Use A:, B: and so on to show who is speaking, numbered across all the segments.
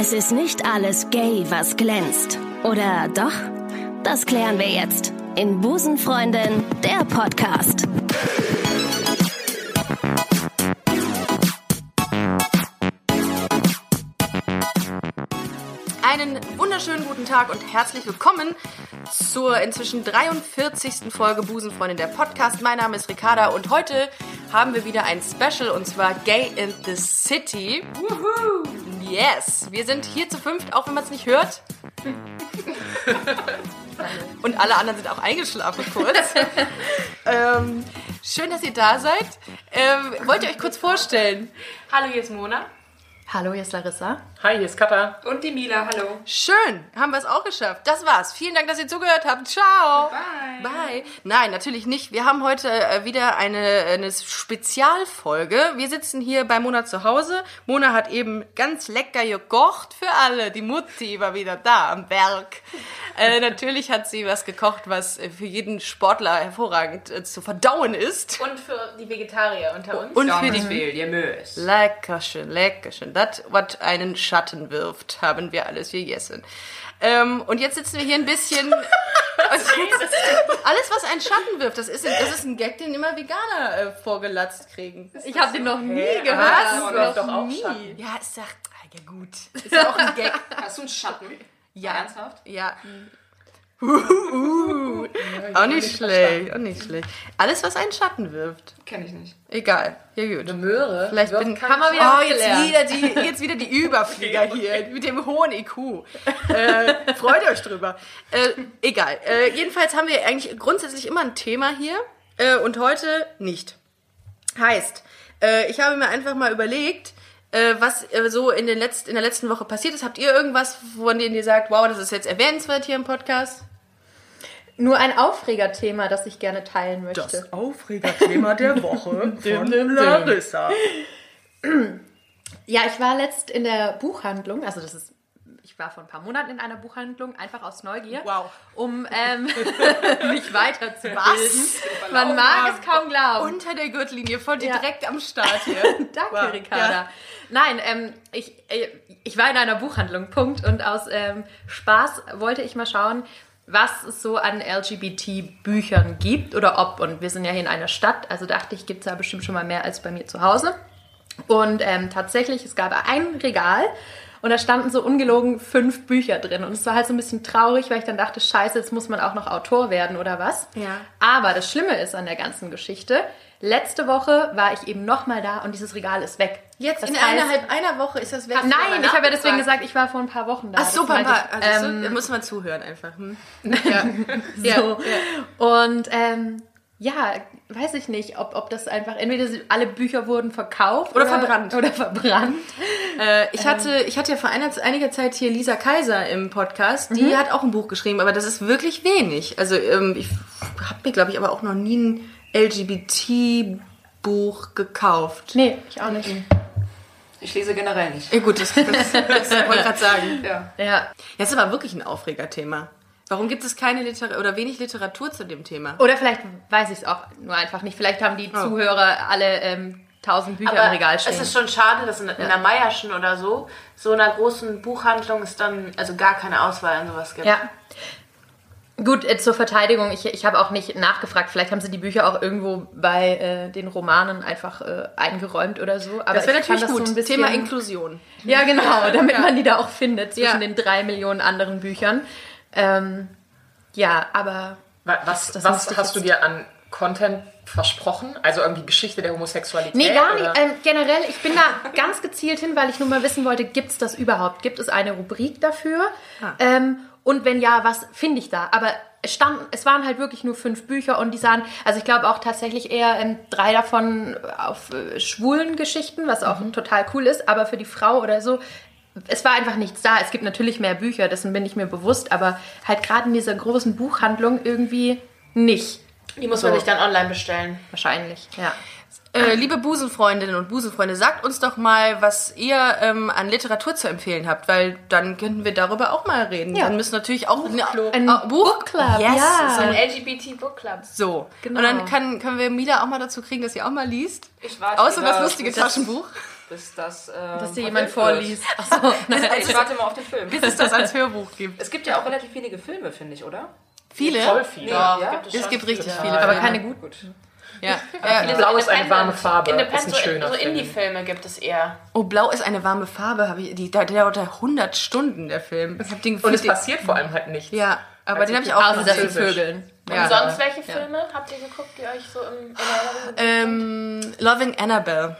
A: Es ist nicht alles gay, was glänzt. Oder doch? Das klären wir jetzt in Busenfreundin, der Podcast.
B: Einen wunderschönen guten Tag und herzlich willkommen zur inzwischen 43. Folge Busenfreundin der Podcast. Mein Name ist Ricarda und heute haben wir wieder ein Special und zwar Gay in the City. Woohoo! Yes! Wir sind hier zu fünft, auch wenn man es nicht hört. und alle anderen sind auch eingeschlafen kurz. ähm, schön, dass ihr da seid. Ähm, wollt ihr euch kurz vorstellen?
C: Hallo, hier ist Mona.
D: Hallo, hier ist Larissa.
E: Hi, hier ist Katha.
C: Und die Mila, hallo.
B: Schön, haben wir es auch geschafft. Das war's. Vielen Dank, dass ihr zugehört habt. Ciao.
C: Bye.
B: Bye. Nein, natürlich nicht. Wir haben heute äh, wieder eine, eine Spezialfolge. Wir sitzen hier bei Mona zu Hause. Mona hat eben ganz lecker gekocht für alle. Die Mutti war wieder da am Berg. Äh, natürlich hat sie was gekocht, was äh, für jeden Sportler hervorragend äh, zu verdauen ist.
C: Und für die Vegetarier unter uns.
B: Und für die. Leckerchen, leckerchen. Das, was einen Schatten wirft, haben wir alles gegessen. Ähm, und jetzt sitzen wir hier ein bisschen. Jetzt, alles, was einen Schatten wirft, das ist, ein- das ist ein Gag, den immer Veganer äh, vorgelatzt kriegen.
D: Ich habe den noch nie
B: Was?
D: gehört.
E: Noch doch auch Schatten.
B: Ja, ist ja, ah, ja gut. Ist ja auch ein Gag.
C: Hast du einen Schatten?
B: Ja.
C: Ernsthaft?
B: Ja. Uh, auch nicht schlecht, auch nicht schlecht. Alles, was einen Schatten wirft.
C: Kenn ich nicht.
B: Egal. Ja, gut.
E: Möhre.
B: Vielleicht bin
D: Kann man wieder
B: Oh, jetzt
D: gelernt.
B: wieder, die, jetzt wieder die Überflieger hier mit dem hohen IQ. Äh, freut euch drüber. Äh, egal. Äh, jedenfalls haben wir eigentlich grundsätzlich immer ein Thema hier äh, und heute nicht. Heißt, äh, ich habe mir einfach mal überlegt, äh, was so in, den letzt, in der letzten Woche passiert ist. Habt ihr irgendwas, von dem ihr sagt, wow, das ist jetzt erwähnenswert hier im Podcast?
D: Nur ein Aufregerthema, das ich gerne teilen möchte.
B: Aufregerthema der Woche von Larissa.
D: Ja, ich war letzt in der Buchhandlung, also das ist, ich war vor ein paar Monaten in einer Buchhandlung, einfach aus Neugier,
B: Wow.
D: um ähm, mich weiterzubilden. Man mag es kaum glauben.
B: Unter der Gürtellinie, voll
D: Ja.
B: direkt am Start hier.
D: Danke,
B: Wow.
D: Ricarda.
B: Ja.
D: Nein, ähm, ich, äh, ich war in einer Buchhandlung, Punkt. Und aus ähm, Spaß wollte ich mal schauen, was es so an LGBT-Büchern gibt oder ob. Und wir sind ja hier in einer Stadt, also dachte ich, gibt es da bestimmt schon mal mehr als bei mir zu Hause. Und ähm, tatsächlich, es gab ein Regal und da standen so ungelogen fünf Bücher drin. Und es war halt so ein bisschen traurig, weil ich dann dachte, scheiße, jetzt muss man auch noch Autor werden oder was.
B: Ja.
D: Aber das Schlimme ist an der ganzen Geschichte, letzte Woche war ich eben nochmal da und dieses Regal ist weg.
B: Jetzt
D: Das
B: in
D: heißt-
B: innerhalb einer Woche ist das weg.
D: Nein, ich habe ja deswegen gesagt, ich war vor ein paar Wochen da.
B: Ach so,
D: meinte
B: Papa.
D: ich.
B: Also,
D: Ähm,
B: so, da muss man zuhören einfach. Hm? Ja.
D: so. Und ähm, ja, weiß ich nicht, ob, ob das einfach, entweder alle Bücher wurden verkauft
B: Oder verbrannt.
D: Oder verbrannt.
B: Äh, ich, hatte, ich hatte ja vor einer, einiger Zeit hier Lisa Kaiser im Podcast. Die hat auch ein Buch geschrieben, aber das ist wirklich wenig. Also ähm, ich habe mir, glaube ich, aber auch noch nie ein LGBT-Buch gekauft.
D: Nee, ich auch nicht.
C: Ich lese generell nicht.
B: Ja, gut, das, das, das wollte ich gerade sagen.
C: Ja.
D: Ja.
B: Das ist aber wirklich ein Aufregerthema. Warum gibt es keine Literatur oder wenig Literatur zu dem Thema?
D: Oder vielleicht weiß ich es auch nur einfach nicht. Vielleicht haben die Zuhörer alle ähm, tausend Bücher im
F: Aber
D: Regal stehen.
F: es ist schon schade, dass in, in der Meierschen oder so, so einer großen Buchhandlung es dann also gar keine Auswahl an sowas gibt.
D: Ja. Gut, äh, zur Verteidigung, ich, ich habe auch nicht nachgefragt. Vielleicht haben sie die Bücher auch irgendwo bei äh, den Romanen einfach äh, eingeräumt oder so. Aber
B: Das wäre natürlich gut.
D: So ein bisschen,
B: Thema Inklusion.
D: Ja, genau, damit man die da auch findet zwischen
B: Ja.
D: den drei Millionen anderen Büchern. Ähm, ja, aber
E: Wa- Was,
D: Das
E: was hast du dir an Content versprochen? Also irgendwie Geschichte der Homosexualität?
D: Nee, gar nicht. Ähm, generell, ich bin da ganz gezielt hin, weil ich nur mal wissen wollte, gibt es das überhaupt? Gibt es eine Rubrik dafür?
B: Ah.
D: Ähm, und wenn ja, was finde ich da? Aber es, standen, es waren halt wirklich nur fünf Bücher und die sahen, also ich glaube auch tatsächlich eher ähm, drei davon auf äh, schwulen Geschichten, was auch
B: Mhm.
D: total cool ist, aber für die Frau oder so, es war einfach nichts da. Es gibt natürlich mehr Bücher, dessen bin ich mir bewusst, aber halt gerade in dieser großen Buchhandlung irgendwie nicht.
F: Die muss man sich dann online bestellen.
D: Wahrscheinlich, ja.
B: Äh, liebe Busenfreundinnen und Busenfreunde, sagt uns doch mal, was ihr ähm, an Literatur zu empfehlen habt, weil dann könnten wir darüber auch mal reden.
D: Ja.
B: Dann müssen natürlich auch Buchclub.
D: Ein Buchclub,
B: yes,
D: ja.
B: So
F: Ein
B: ein
F: LGBT Book Club.
B: so.
D: Genau.
B: Und dann kann, können wir Mila auch mal dazu kriegen, dass sie auch mal liest.
C: Ich warte
B: Außer das lustige
C: das-
B: Taschenbuch.
C: bis das. Äh,
D: Dass dir jemand vorliest. Achso, nein.
C: Ich warte mal auf den Film.
B: Bis es das als Hörbuch gibt.
C: Es gibt ja auch relativ wenige Filme, finde ich, oder?
B: Viele?
E: Voll viele.
C: Ja,
F: Ja,
C: gibt
F: es
C: es
B: Es gibt richtig
E: Ja,
B: viele.
E: ja.
D: Aber keine gut.
C: Gut.
B: Ja.
F: Viele
B: Ja.
E: Blau ist eine warme Farbe.
F: Independent,
E: Ist ein schöner
F: so
E: Film.
F: Indie-Filme gibt es eher.
B: Oh, Blau ist eine warme Farbe. Habe ich, die, der dauert ja 100 Stunden, der Film. Ich hab den
E: Und es passiert vor allem halt nichts.
B: Ja, aber
E: Also
B: den habe ich auch
D: Außer dass sie
B: gesehen.
D: vögeln.
B: Ja.
F: Und sonst welche Filme habt ihr geguckt, die euch so im, in Erinnerung?
B: Ähm, Loving Annabelle.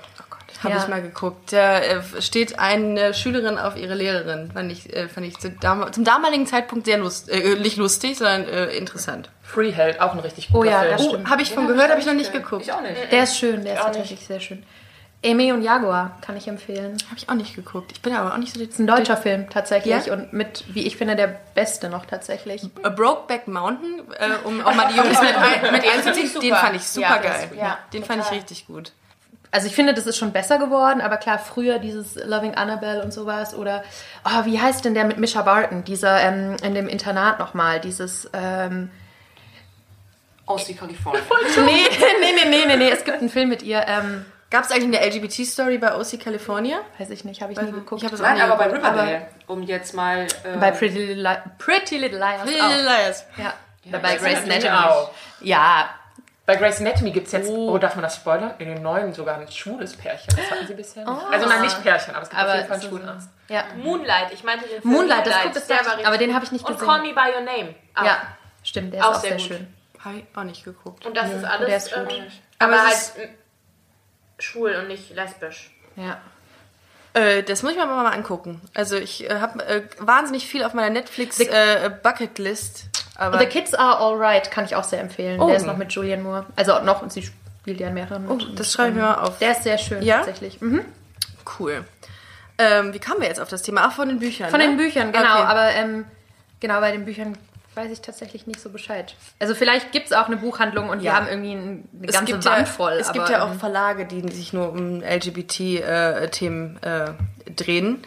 B: Habe
D: Ja.
B: ich mal geguckt. Da äh, steht eine Schülerin auf ihre Lehrerin. Fand ich, äh, fand ich zum damaligen Zeitpunkt sehr lust äh, nicht lustig, sondern äh, interessant.
E: Freeheld, auch ein richtig
D: Oh
E: guter
D: ja,
E: Film.
D: das
B: Oh,
D: stimmt.
B: habe ich von gehört, habe ich noch nicht geguckt.
C: Ich auch nicht.
D: Der ist schön, der ist
F: Auch
D: tatsächlich sehr schön. Amy und Jaguar kann ich empfehlen.
B: Habe ich auch nicht geguckt. Ich bin aber auch nicht so
D: ist ein deutscher Film tatsächlich
B: Ja?
D: und mit, wie ich finde, der beste noch tatsächlich.
B: A Brokeback Mountain, äh, um auch mal die Jungs mit, mit einzuziehen, den fand ich super
F: Ja,
B: geil.
F: ja,
B: den fand ich
F: total.
B: richtig gut.
D: Also ich finde, das ist schon besser geworden, aber klar, früher dieses Loving Annabelle und sowas oder, oh, wie heißt denn der mit Misha Barton, dieser ähm, in dem Internat nochmal, dieses, ähm,
C: Aus die Kalifornien.
D: nee, nee, nee, nee, nee, nee, es gibt einen Film mit ihr, ähm,
B: Gab es eigentlich eine LGBT-Story bei OC California?
D: weiß ich nicht, habe ich nie geguckt.
B: Ich
C: Nein,
B: nie
C: aber bei
B: geguckt.
C: Riverdale, um jetzt mal. Äh,
D: bei Pretty Little, Li Pretty Little Liars
B: Little
D: auch.
B: Liars.
D: Ja. bei
E: Grey's
D: Grace
E: Anatomy.
D: Ja,
E: Bei Grey's Anatomy gibt es jetzt, oh. darf man das spoilern? In den neuen sogar ein schwules Pärchen. Das hatten sie bisher nicht. Also nein, nicht Pärchen, aber es gibt
D: aber
E: auf jeden Fall einen
D: so-
E: schwulen Arzt.
D: ja.
F: Moonlight, ich meinte den Film
D: Moonlight, das guckt es
F: der war
D: aber den habe ich nicht
F: Und
D: gesehen.
F: Call Me By Your Name. Auch.
D: Ja, stimmt, der ist
F: Auch
D: auch,
F: sehr
D: sehr, schön.
B: Habe ich auch nicht geguckt.
F: Und das ist alles
D: der ist
F: ähm,
D: gut.
F: aber,
B: Aber
F: halt schwul und nicht lesbisch.
D: Ja.
B: Äh, das muss ich mir aber mal angucken. Also ich äh, habe äh, wahnsinnig viel auf meiner Netflix äh, Bucketlist. Aber
D: The Kids Are Alright kann ich auch sehr empfehlen.
B: Oh.
D: Der ist noch mit Julian Moore. Also noch, und sie spielt ja in mehreren.
B: oh, das schreibe ich mir mal auf.
D: Der ist sehr schön
B: Ja?
D: tatsächlich. Mhm.
B: Cool. Ähm, wie kamen wir jetzt auf das Thema? Ach, von den Büchern.
D: Von
B: ne?
D: den Büchern, genau.
B: Okay.
D: Aber ähm, genau, bei den Büchern weiß ich tatsächlich nicht so Bescheid. Also vielleicht gibt es auch eine Buchhandlung und
B: Ja.
D: haben irgendwie ein- eine
B: es
D: ganze
B: gibt
D: Wand
B: ja,
D: voll.
B: Es gibt
D: aber,
B: ja auch
D: ähm,
B: Verlage, die sich nur um LGBT-Themen äh, drehen.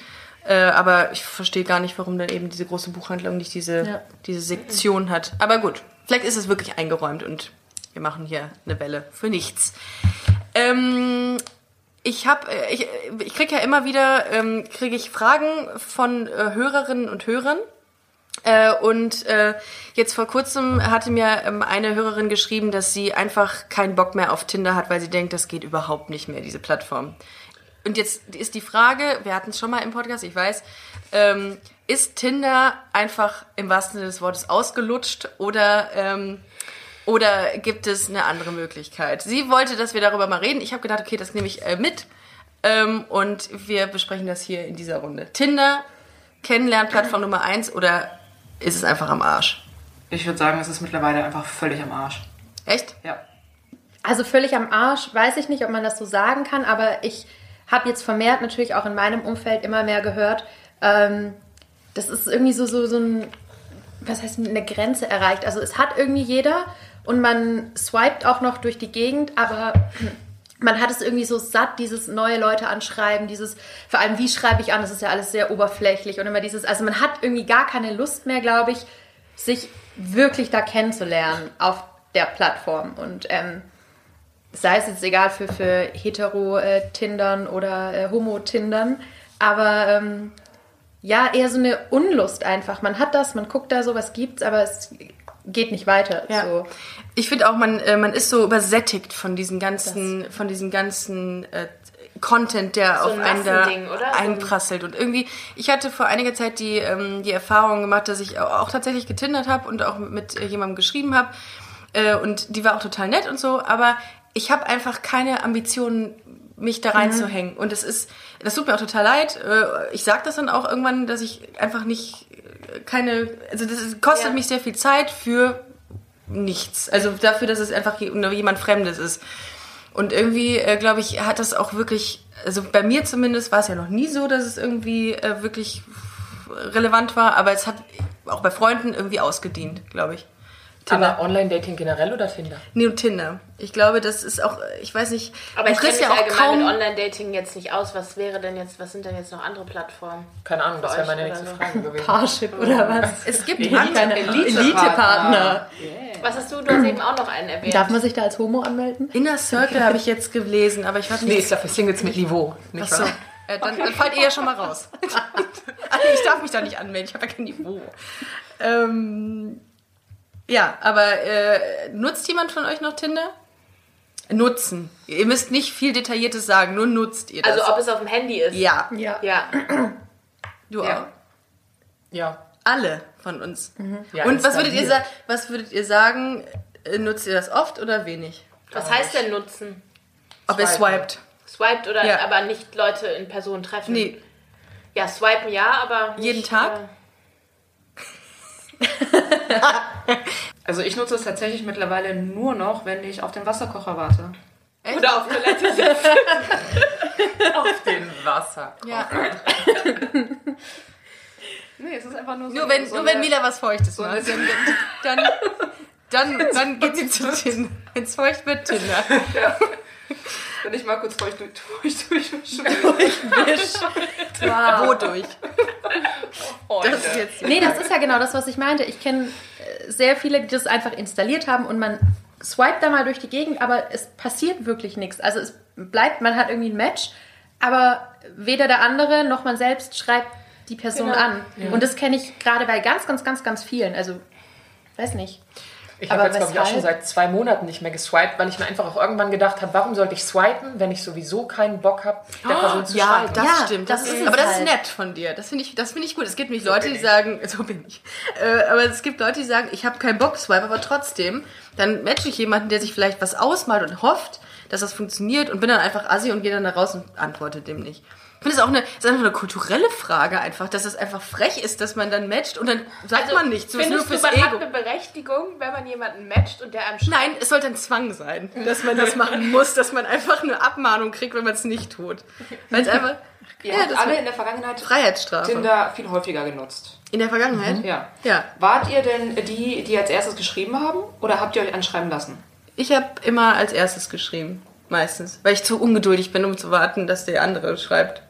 B: Äh, aber ich verstehe gar nicht, warum dann eben diese große Buchhandlung nicht diese,
D: Ja.
B: diese Sektion hat. Aber gut, vielleicht ist es wirklich eingeräumt und wir machen hier eine Welle für nichts. Ähm, ich habe, ich, ich kriege ja immer wieder, ähm, kriege ich Fragen von äh, Hörerinnen und Hörern. Äh, und äh, jetzt vor kurzem hatte mir ähm, eine Hörerin geschrieben, dass sie einfach keinen Bock mehr auf Tinder hat, weil sie denkt, das geht überhaupt nicht mehr, diese Plattform. Und jetzt ist die Frage, wir hatten es schon mal im Podcast, ich weiß, ähm, ist Tinder einfach im wahrsten Sinne des Wortes ausgelutscht oder, ähm, oder gibt es eine andere Möglichkeit? Sie wollte, dass wir darüber mal reden. Ich habe gedacht, okay, das nehme ich äh, mit ähm, und wir besprechen das hier in dieser Runde. Tinder, Kennenlernplattform Nummer eins oder ist es einfach am Arsch?
C: Ich würde sagen, es ist mittlerweile einfach völlig am Arsch.
B: Echt?
C: Ja.
D: Also völlig am Arsch, weiß ich nicht, ob man das so sagen kann, aber ich habe jetzt vermehrt natürlich auch in meinem Umfeld immer mehr gehört, ähm, das ist irgendwie so, so, so ein, was heißt eine Grenze erreicht. Also es hat irgendwie jeder und man swiped auch noch durch die Gegend, aber man hat es irgendwie so satt, dieses neue Leute anschreiben, dieses, vor allem wie schreibe ich an, das ist ja alles sehr oberflächlich und immer dieses, also man hat irgendwie gar keine Lust mehr, glaube ich, sich wirklich da kennenzulernen auf der Plattform und ähm, sei es jetzt egal für, für Hetero-Tindern oder äh, Homo-Tindern, aber ähm, ja, eher so eine Unlust einfach. Man hat das, man guckt da so, was gibt's, aber es geht nicht weiter.
B: Ja.
D: So.
B: Ich finde auch, man, äh, man ist so übersättigt von diesen ganzen, von diesem ganzen äh, Content, der auf
F: ein
B: einen da einprasselt. Und irgendwie, ich hatte vor einiger Zeit die, ähm, die Erfahrung gemacht, dass ich auch tatsächlich getindert habe und auch mit äh, jemandem geschrieben habe. Äh, und die war auch total nett und so, aber ich habe einfach keine Ambitionen, mich da reinzuhängen. Und das ist, das tut mir auch total leid. Äh, Ich sage das dann auch irgendwann, dass ich einfach nicht äh, keine, also das kostet
F: Ja.
B: mich sehr viel Zeit für nichts. Also dafür, dass es einfach jemand Fremdes ist. Und irgendwie, äh, glaube ich, hat das auch wirklich, also bei mir zumindest war es ja noch nie so, dass es irgendwie äh, wirklich relevant war, aber es hat auch bei Freunden irgendwie ausgedient, glaube ich.
E: Aber Online-Dating generell oder Tinder?
B: Nee, und Tinder. Ich glaube, das ist auch, ich weiß nicht,
F: Aber ich kenne mich
B: ja auch
F: allgemein
B: kaum...
F: mit Online-Dating jetzt nicht aus. Was wäre denn jetzt, was sind denn jetzt noch andere Plattformen?
E: Keine Ahnung, das wäre meine nächste
F: so.
E: Frage gewesen.
D: Parship oder was?
B: Es gibt
E: Elite-
B: andere.
D: Elite-Partner.
C: Yeah.
F: Was hast du? Du hast eben auch noch einen erwähnt.
D: Darf man sich da als Homo anmelden?
B: Inner Circle habe ich jetzt gelesen, aber ich weiß
E: Nee,
B: nicht.
E: ist dafür Singles mit Niveau. Nicht
B: Achso,
E: wahr?
B: äh, dann, dann fallt ihr ja schon mal raus. also ich darf mich da nicht anmelden, ich habe ja kein Niveau. Ähm, ja, aber äh, nutzt jemand von euch noch Tinder? Nutzen. Ihr müsst nicht viel Detailliertes sagen, nur nutzt ihr das.
F: Also ob es auf dem Handy ist.
B: ja,
D: Ja.
F: Ja.
B: du
C: Ja.
B: auch.
E: Ja.
B: Alle von uns.
E: ja
B: Und was würdet, ihr was würdet ihr sagen, äh, nutzt ihr das oft oder wenig?
F: Was heißt denn nutzen?
B: Ob ihr swiped?
F: Swiped oder
B: Ja.
F: aber nicht Leute in Person treffen?
B: Nee,
F: Ja, swipen ja, aber. Nicht,
B: Jeden Tag?
F: äh,
C: Also ich nutze es tatsächlich mittlerweile nur noch, wenn ich auf den Wasserkocher warte.
F: Äh, oder auf Toilette sitzen.
E: Auf dem Wasser.
B: ja.
C: Nee, es ist einfach nur so.
B: Nur wenn,
C: so
B: nur wenn Mila was Feuchtes
C: so
B: macht, dann, dann, dann, dann geht sie zu Tinder. Wenn es feucht wird, Tinder.
C: Wenn ich mal kurz feucht durch, durch, durchwische.
B: Wodurch? Das ist jetzt
D: Nee, das ist ja genau das, was ich meinte. Ich kenne äh, sehr viele, die das einfach installiert haben und man swipet da mal durch die Gegend, aber es passiert wirklich nichts. Also es bleibt, man hat irgendwie ein Match, aber weder der andere noch man selbst schreibt die Person
F: Genau.
D: an. Und das kenne ich gerade bei ganz, ganz, ganz, ganz vielen. Also, weiß nicht.
E: Ich habe jetzt, glaube ich, auch schon seit zwei Monaten nicht mehr geswiped, weil ich mir einfach auch irgendwann gedacht habe, warum sollte ich swipen, wenn ich sowieso keinen Bock habe, der Person zu
B: Ja,
E: schreiben.
B: das
D: Ja,
B: stimmt.
D: das
B: Das
D: ist
B: ist
D: es
B: aber das ist
D: halt.
B: nett von dir. Das finde ich, das finde ich gut. Es gibt nämlich Leute, die sagen, so bin ich. Äh, aber es gibt Leute, die sagen, ich habe keinen Bock swipe, aber trotzdem, dann matche ich jemanden, der sich vielleicht was ausmalt und hofft, dass das funktioniert und bin dann einfach assi und gehe dann da raus und antworte dem nicht. Ich finde es auch eine, ist einfach eine kulturelle Frage einfach, dass es einfach frech ist, dass man dann matcht und dann sagt
F: Also,
B: man nichts. So ist nur
F: Findest du, man hat
B: Ego.
F: eine Berechtigung, wenn man jemanden matcht und der einem schreibt?
B: Nein, es sollte ein Zwang sein, dass man das machen muss, dass man einfach eine Abmahnung kriegt, wenn man es nicht tut. Weil es einfach Ja,
C: habt
B: das
C: alle in der Vergangenheit
B: Freiheitsstrafe.
C: Tinder viel häufiger genutzt.
B: In der Vergangenheit?
C: Ja.
B: Ja.
C: Wart ihr denn die, die als erstes geschrieben haben oder habt ihr euch anschreiben lassen?
B: Ich habe immer als erstes geschrieben. Meistens. Weil ich zu ungeduldig bin, um zu warten, dass der andere schreibt.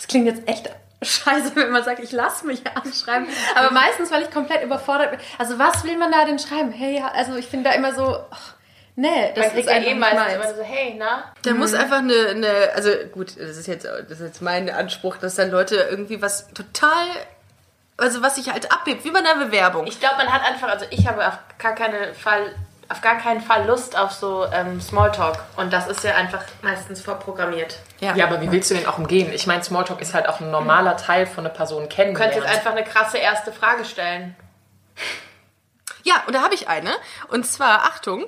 D: Es klingt jetzt echt scheiße, wenn man sagt, ich lasse mich anschreiben. Aber meistens, weil ich komplett überfordert bin. Also was will man da denn schreiben? Hey, ja, also ich finde da immer so, ach, nee, das
F: Man
D: ist
F: ja
D: einfach
F: eh meistens immer so, hey, na?
B: Der muss einfach eine, eine, also gut, das ist jetzt, das ist jetzt mein Anspruch, dass dann Leute irgendwie was total, also was sich halt abhebt, wie bei einer Bewerbung.
F: Ich glaube, man hat einfach, also ich habe auf gar keinen Fall, auf gar keinen Fall Lust auf so ähm, Smalltalk. Und das ist ja einfach meistens vorprogrammiert.
B: ja.
E: Ja, aber wie willst du den auch umgehen? Ich meine, Smalltalk ist halt auch ein normaler Teil von einer Person
F: Du
E: kennenlernen.
F: könntest einfach eine krasse erste Frage stellen.
B: Ja, und da habe ich eine. Und zwar, Achtung,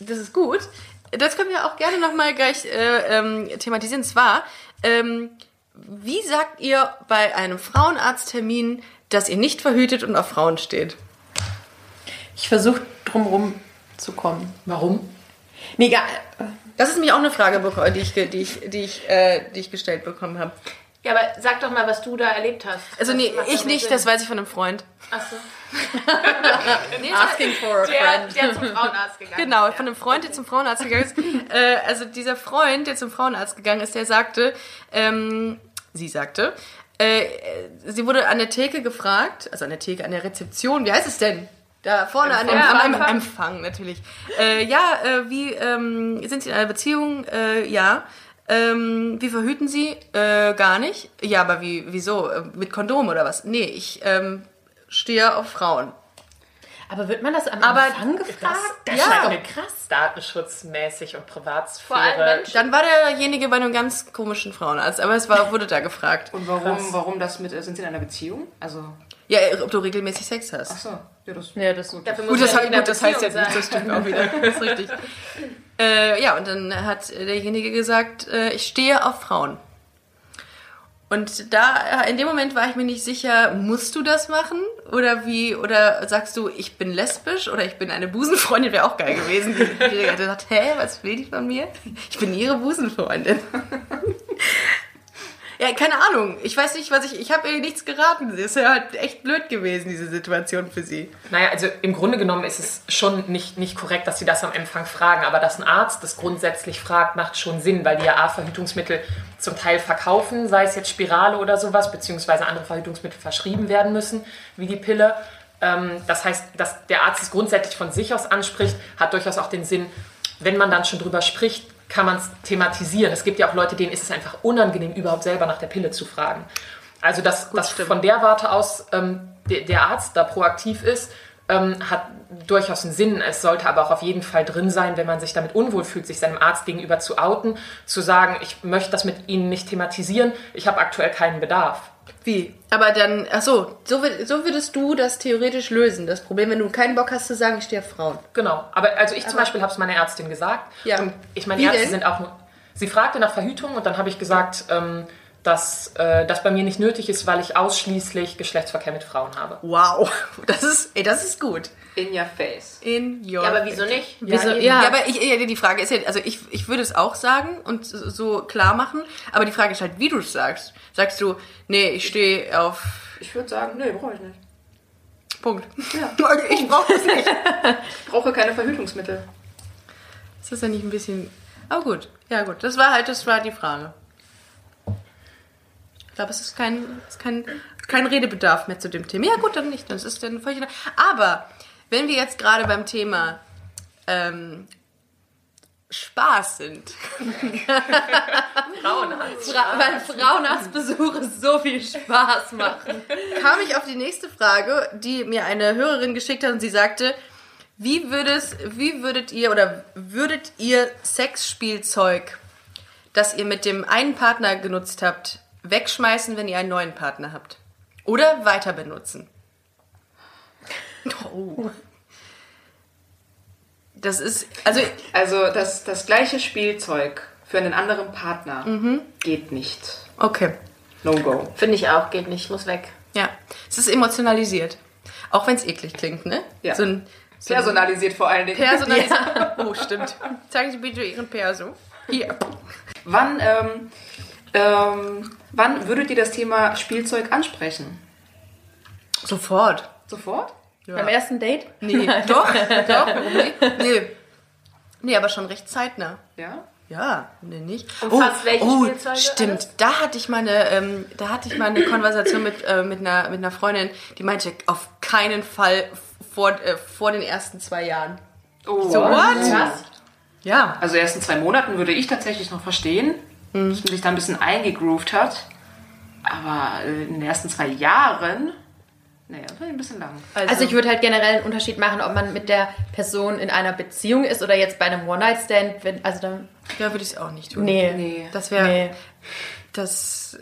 B: das ist gut. Das können wir auch gerne nochmal gleich äh, ähm, thematisieren. Und zwar, ähm, wie sagt ihr bei einem Frauenarzttermin, dass ihr nicht verhütet und auf Frauen steht?
D: Ich versuche drumrum zu kommen.
E: Warum?
D: Nee, gar,
B: Das ist nämlich auch eine Frage, die ich, die ich, die ich, äh, die ich gestellt bekommen habe.
F: Ja, aber sag doch mal, was du da erlebt hast.
B: Also nee, ich nicht,
F: Sinn.
B: das weiß ich von einem Freund.
F: Achso.
D: asking for a
F: Der,
D: friend.
F: der zum Frauenarzt gegangen
B: Genau,
F: ist,
B: von einem Freund, der zum Frauenarzt gegangen ist. äh, also dieser Freund, der zum Frauenarzt gegangen ist, der sagte, ähm, sie sagte, äh, sie wurde an der Theke gefragt, also an der Theke, an der Rezeption, wie heißt es denn? Da vorne an dem
F: Ja,
B: am, am
F: Empfang.
B: Empfang natürlich. Äh, ja, äh, wie ähm, sind Sie in einer Beziehung? Äh, ja. Ähm, wie verhüten Sie? Äh, gar nicht. Ja, aber wie, wieso? Äh, Mit Kondom oder was? Nee, ich ähm, stehe auf Frauen.
D: Aber wird man das am
B: Aber
D: Empfang gefragt?
E: Das
B: Ja.
E: ist doch krass. Datenschutzmäßig und Privatsphäre.
F: Vor allem Menschen.
B: Dann war derjenige bei einem ganz komischen Frauenarzt, aber es war, wurde da gefragt.
C: Und warum, warum das mit, sind sie in einer Beziehung? Also,
B: Ja, ob du regelmäßig Sex hast.
C: ach so, ja, das
D: Ja, das ist gut.
F: Dafür
B: Gut, das, hat,
F: einer
B: gut, das heißt jetzt nicht, das stimmt auch wieder. Das ist richtig. Äh, ja, und dann hat derjenige gesagt, äh, ich stehe auf Frauen. Und da, äh, in dem Moment war ich mir nicht sicher, musst du das machen? Oder wie, oder sagst du, ich bin lesbisch oder ich bin eine Busenfreundin, wäre auch geil gewesen. Die, die hätte gesagt, hä, was will die von mir? Ich bin ihre Busenfreundin. Ja, keine Ahnung. Ich weiß nicht, was ich. Ich habe ihr nichts geraten. Das ist ja halt echt blöd gewesen, diese Situation für sie.
E: Naja, also im Grunde genommen ist es schon nicht, nicht korrekt, dass sie das am Empfang fragen. Aber dass ein Arzt das grundsätzlich fragt, macht schon Sinn, weil die ja A-Verhütungsmittel zum Teil verkaufen, sei es jetzt Spirale oder sowas, beziehungsweise andere Verhütungsmittel verschrieben werden müssen, wie die Pille. Ähm, das heißt, dass der Arzt es grundsätzlich von sich aus anspricht, hat durchaus auch den Sinn, wenn man dann schon drüber spricht, kann man es thematisieren. Es gibt ja auch Leute, denen ist es einfach unangenehm, überhaupt selber nach der Pille zu fragen. Also, dass, dass von der Warte aus ähm, der, der Arzt da proaktiv ist, ähm, hat durchaus einen Sinn. Es sollte aber auch auf jeden Fall drin sein, wenn man sich damit unwohl fühlt, sich seinem Arzt gegenüber zu outen, zu sagen, ich möchte das mit Ihnen nicht thematisieren, ich habe aktuell keinen Bedarf.
B: Wie? Aber dann, ach so, so, so würdest du das theoretisch lösen. Das Problem, wenn du keinen Bock hast zu sagen, ich stehe auf Frauen.
E: Genau. Aber also ich zum Beispiel habe es meiner Ärztin gesagt.
B: Ja.
E: Und ich meine, Ärzte
B: denn?
E: sind auch nur. Sie fragte nach Verhütung und dann habe ich gesagt, ähm, dass äh, das bei mir nicht nötig ist, weil ich ausschließlich Geschlechtsverkehr mit Frauen habe.
B: Wow, das ist, ey, das ist gut.
C: In your face.
B: In your
F: Ja, aber wieso nicht?
B: Wieso? Ja,
D: Ja.
B: aber ich, ja, die Frage ist ja, also ich, ich würde es auch sagen und so klar machen, aber die Frage ist halt, wie du es sagst. Sagst du, nee, ich stehe auf
C: Ich würde sagen, nee, brauche ich nicht.
B: Punkt.
C: Ja.
B: Ich brauche das nicht.
C: Ich brauche keine Verhütungsmittel.
B: Ist das ja nicht ein bisschen. Oh gut, ja gut. Das war halt, das war die Frage. Ich glaube, es ist kein, es ist kein, kein Redebedarf mehr zu dem Thema. Ja gut, dann nicht. Das ist dann völlig. Aber wenn wir jetzt gerade beim Thema ähm, Spaß sind,
E: Frauenarzt.
D: Fra weil Frauenarztbesuche so viel Spaß machen.
B: kam ich auf die nächste Frage, die mir eine Hörerin geschickt hat und sie sagte, wie, würdet, wie würdet ihr oder würdet ihr Sexspielzeug, das ihr mit dem einen Partner genutzt habt, wegschmeißen, wenn ihr einen neuen Partner habt? Oder weiter benutzen? Oh. Das ist, also,
C: Also das, das gleiche Spielzeug für einen anderen Partner geht nicht.
B: okay.
C: No go.
F: Finde ich auch, geht nicht, muss weg.
B: Ja, es ist emotionalisiert. Auch wenn es eklig klingt, ne?
C: Ja.
B: So ein, so ein
C: Personalisiert vor allen Dingen.
B: Personalisiert. Oh, stimmt. Zeigen Sie bitte Ihren Perso. Hier.
C: Wann, ähm, ähm, wann würdet ihr das Thema Spielzeug ansprechen?
B: Sofort.
C: Sofort?
D: Beim ersten Date?
B: Nee, doch, doch, warum nicht? Nee. Nee, aber schon recht zeitnah.
C: Ja?
B: Ja, nee, nicht.
F: Umfasst welche
B: oh,
F: Spielzeuge
B: stimmt.
F: alles?
B: Da hatte ich mal eine, ähm, da hatte ich mal eine Konversation mit, äh, mit, einer, mit einer Freundin, die meinte, auf keinen Fall vor, äh, vor den ersten zwei Jahren.
C: Oh,
B: So, what?
F: Was?
B: Ja.
C: Also erst in zwei Monaten würde ich tatsächlich noch verstehen, dass man sich da ein bisschen eingegroovt hat. Aber in den ersten zwei Jahren, nee, das war ein bisschen lang.
D: Also ich würde halt generell einen Unterschied machen, ob man mit der Person in einer Beziehung ist oder jetzt bei einem One-Night-Stand. wenn- Also dann,
B: Ja, würde ich es auch nicht tun.
D: nee.
C: Nee.
B: Das wäre,
D: Nee.
B: das,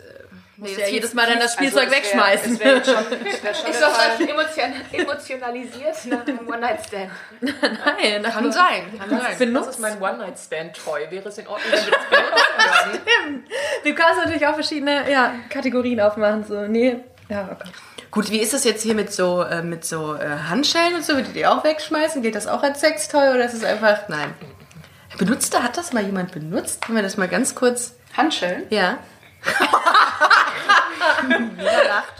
B: äh, nee,
D: Ja,
B: das
D: jedes Mal dann das Spielzeug
C: Also es wär-
D: wegschmeißen.
C: Es wär schon
F: Ist
C: der
F: doch
C: Fall.
F: das emotion emotionalisiert nach einem One-Night-Stand.
D: Nein,
B: kann sein, kann sein.
E: Das ist
D: benutzt.
E: mein One-Night-Stand-Toy. Wäre es in Ordnung, wenn wir das benutzen würden?
D: Du kannst natürlich auch verschiedene ja, Kategorien aufmachen. So, nee. Ja, okay.
B: Gut, wie ist das jetzt hier mit so, äh, mit so äh, Handschellen und so? Würdet ihr die auch wegschmeißen? Geht das auch als Sextoy oder ist es einfach. Nein. Benutzte, hat das mal jemand benutzt? Können wir das mal ganz kurz.
C: Handschellen?
B: Ja. Jeder lacht.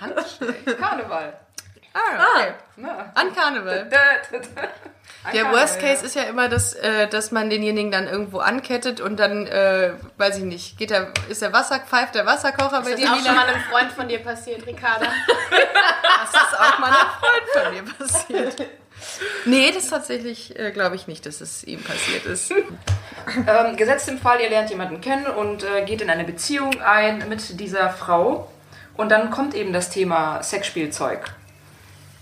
B: Handschellen.
C: Karneval.
B: Ah, okay.
C: Na.
B: An Karneval.
C: Ein
B: Der
C: Karneval,
B: Worst Case ist ja immer, dass, äh, dass man denjenigen dann irgendwo ankettet und dann, äh, weiß ich nicht, geht der, ist der Wasser, pfeift der Wasserkocher bei
F: Das
B: dir
F: ist auch schon
B: wieder?
F: mal einem Freund von dir passiert, Ricarda.
B: Das ist auch mal einem Freund von mir passiert. Nee, das tatsächlich äh, glaube ich nicht, dass es ihm passiert ist.
C: Ähm, gesetzt im Fall, ihr lernt jemanden kennen und äh, geht in eine Beziehung ein mit dieser Frau und dann kommt eben das Thema Sexspielzeug.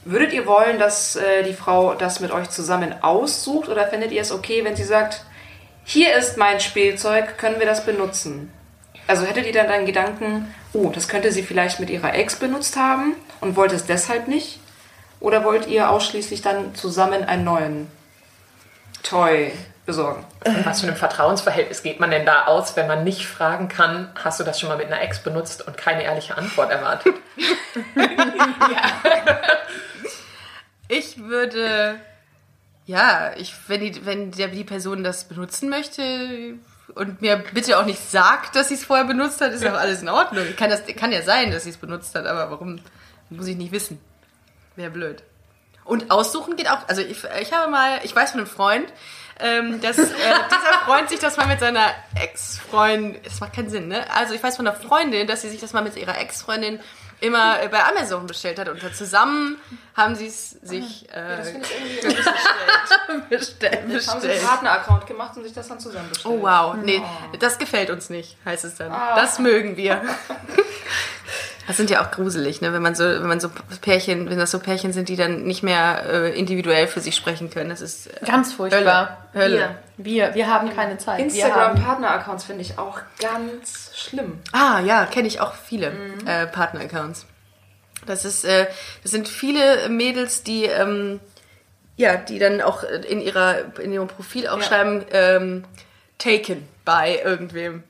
C: Würdet ihr wollen, dass äh, die Frau das mit euch zusammen aussucht oder findet ihr es okay, wenn sie sagt, hier ist mein Spielzeug, können wir das benutzen? Also hättet ihr dann einen Gedanken, oh, das könnte sie vielleicht mit ihrer Ex benutzt haben und wollt es deshalb nicht? Oder wollt ihr ausschließlich dann zusammen einen neuen Toy besorgen?
E: Was für ein Vertrauensverhältnis geht man denn da aus, wenn man nicht fragen kann, hast du das schon mal mit einer Ex benutzt und keine ehrliche Antwort erwartet?
B: Ich würde, ja, ich, wenn, die, wenn der, die Person das benutzen möchte und mir bitte auch nicht sagt, dass sie es vorher benutzt hat, ist auch alles in Ordnung. Kann, das, kann ja sein, dass sie es benutzt hat, aber warum, muss ich nicht wissen. Wäre blöd. Und aussuchen geht auch, also ich, ich habe mal, ich weiß von einem Freund, ähm, dass äh, dieser Freund sich das mal mit seiner Ex-Freundin, das macht keinen Sinn, ne? Also ich weiß von einer Freundin, dass sie sich das mal mit ihrer Ex-Freundin immer bei Amazon bestellt hat. Und zusammen haben sie es sich äh,
C: Das finde ich irgendwie
B: bestellt.
C: Haben sie einen
B: bestellt.
C: Partner-Account gemacht und sich das dann zusammen bestellt.
B: Oh wow, nee, das gefällt uns nicht, heißt es dann. Das mögen wir. Das sind ja auch gruselig, ne? wenn man so, wenn man so Pärchen, wenn das so Pärchen sind, die dann nicht mehr äh, individuell für sich sprechen können. Das ist äh,
D: Ganz furchtbar.
B: Hölle.
D: Wir, wir haben keine Zeit.
C: Instagram-Partner-Accounts finde ich auch ganz schlimm.
B: Ah ja, kenne ich auch viele äh, Partner-Accounts. Das ist, äh, das sind viele Mädels, die ähm, ja, die dann auch in ihrer in ihrem Profil auch schreiben ähm, taken by irgendwem.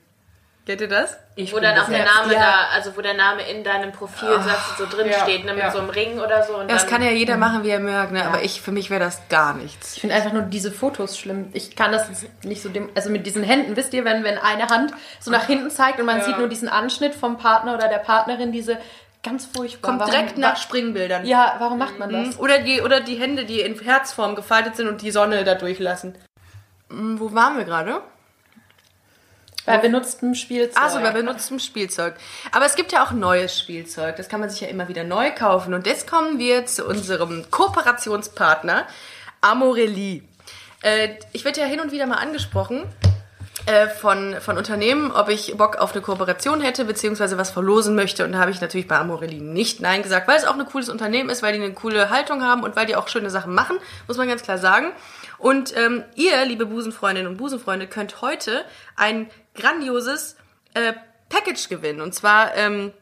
B: Kennt ihr das?
E: Ich
F: Wo dann auch der. Name
B: Ja.
F: da, also wo der Name in deinem Profilsatz so drin
C: ja,
F: steht, ne, mit
C: ja.
F: so einem Ring oder so. Und
B: Das
F: dann,
B: kann ja jeder machen, wie er mag, ne? aber ich für mich wäre das gar nichts.
D: Ich finde einfach nur diese Fotos schlimm. Ich kann das nicht so dem, also mit diesen Händen, wisst ihr, wenn, wenn eine Hand so nach hinten zeigt und man sieht nur diesen Anschnitt vom Partner oder der Partnerin, diese ganz furchtbar.
B: Kommt
D: Warum-
B: direkt nach Springbildern.
D: Ja, warum macht man das?
B: Oder die, oder die Hände, die in Herzform gefaltet sind und die Sonne da durchlassen. Hm, Wo waren wir gerade?
D: Bei benutztem Spielzeug.
B: Also bei benutztem Spielzeug. Aber es gibt ja auch neues Spielzeug. Das kann man sich ja immer wieder neu kaufen. Und jetzt kommen wir zu unserem Kooperationspartner Amorelie. Äh, ich werde ja hin und wieder mal angesprochen äh, von, von Unternehmen, ob ich Bock auf eine Kooperation hätte, beziehungsweise was verlosen möchte. Und da habe ich natürlich bei Amorelie nicht Nein gesagt, weil es auch ein cooles Unternehmen ist, weil die eine coole Haltung haben und weil die auch schöne Sachen machen, muss man ganz klar sagen. Und ähm, ihr, liebe Busenfreundinnen und Busenfreunde, könnt heute ein grandioses äh, Package gewinnen. Und zwar ähm,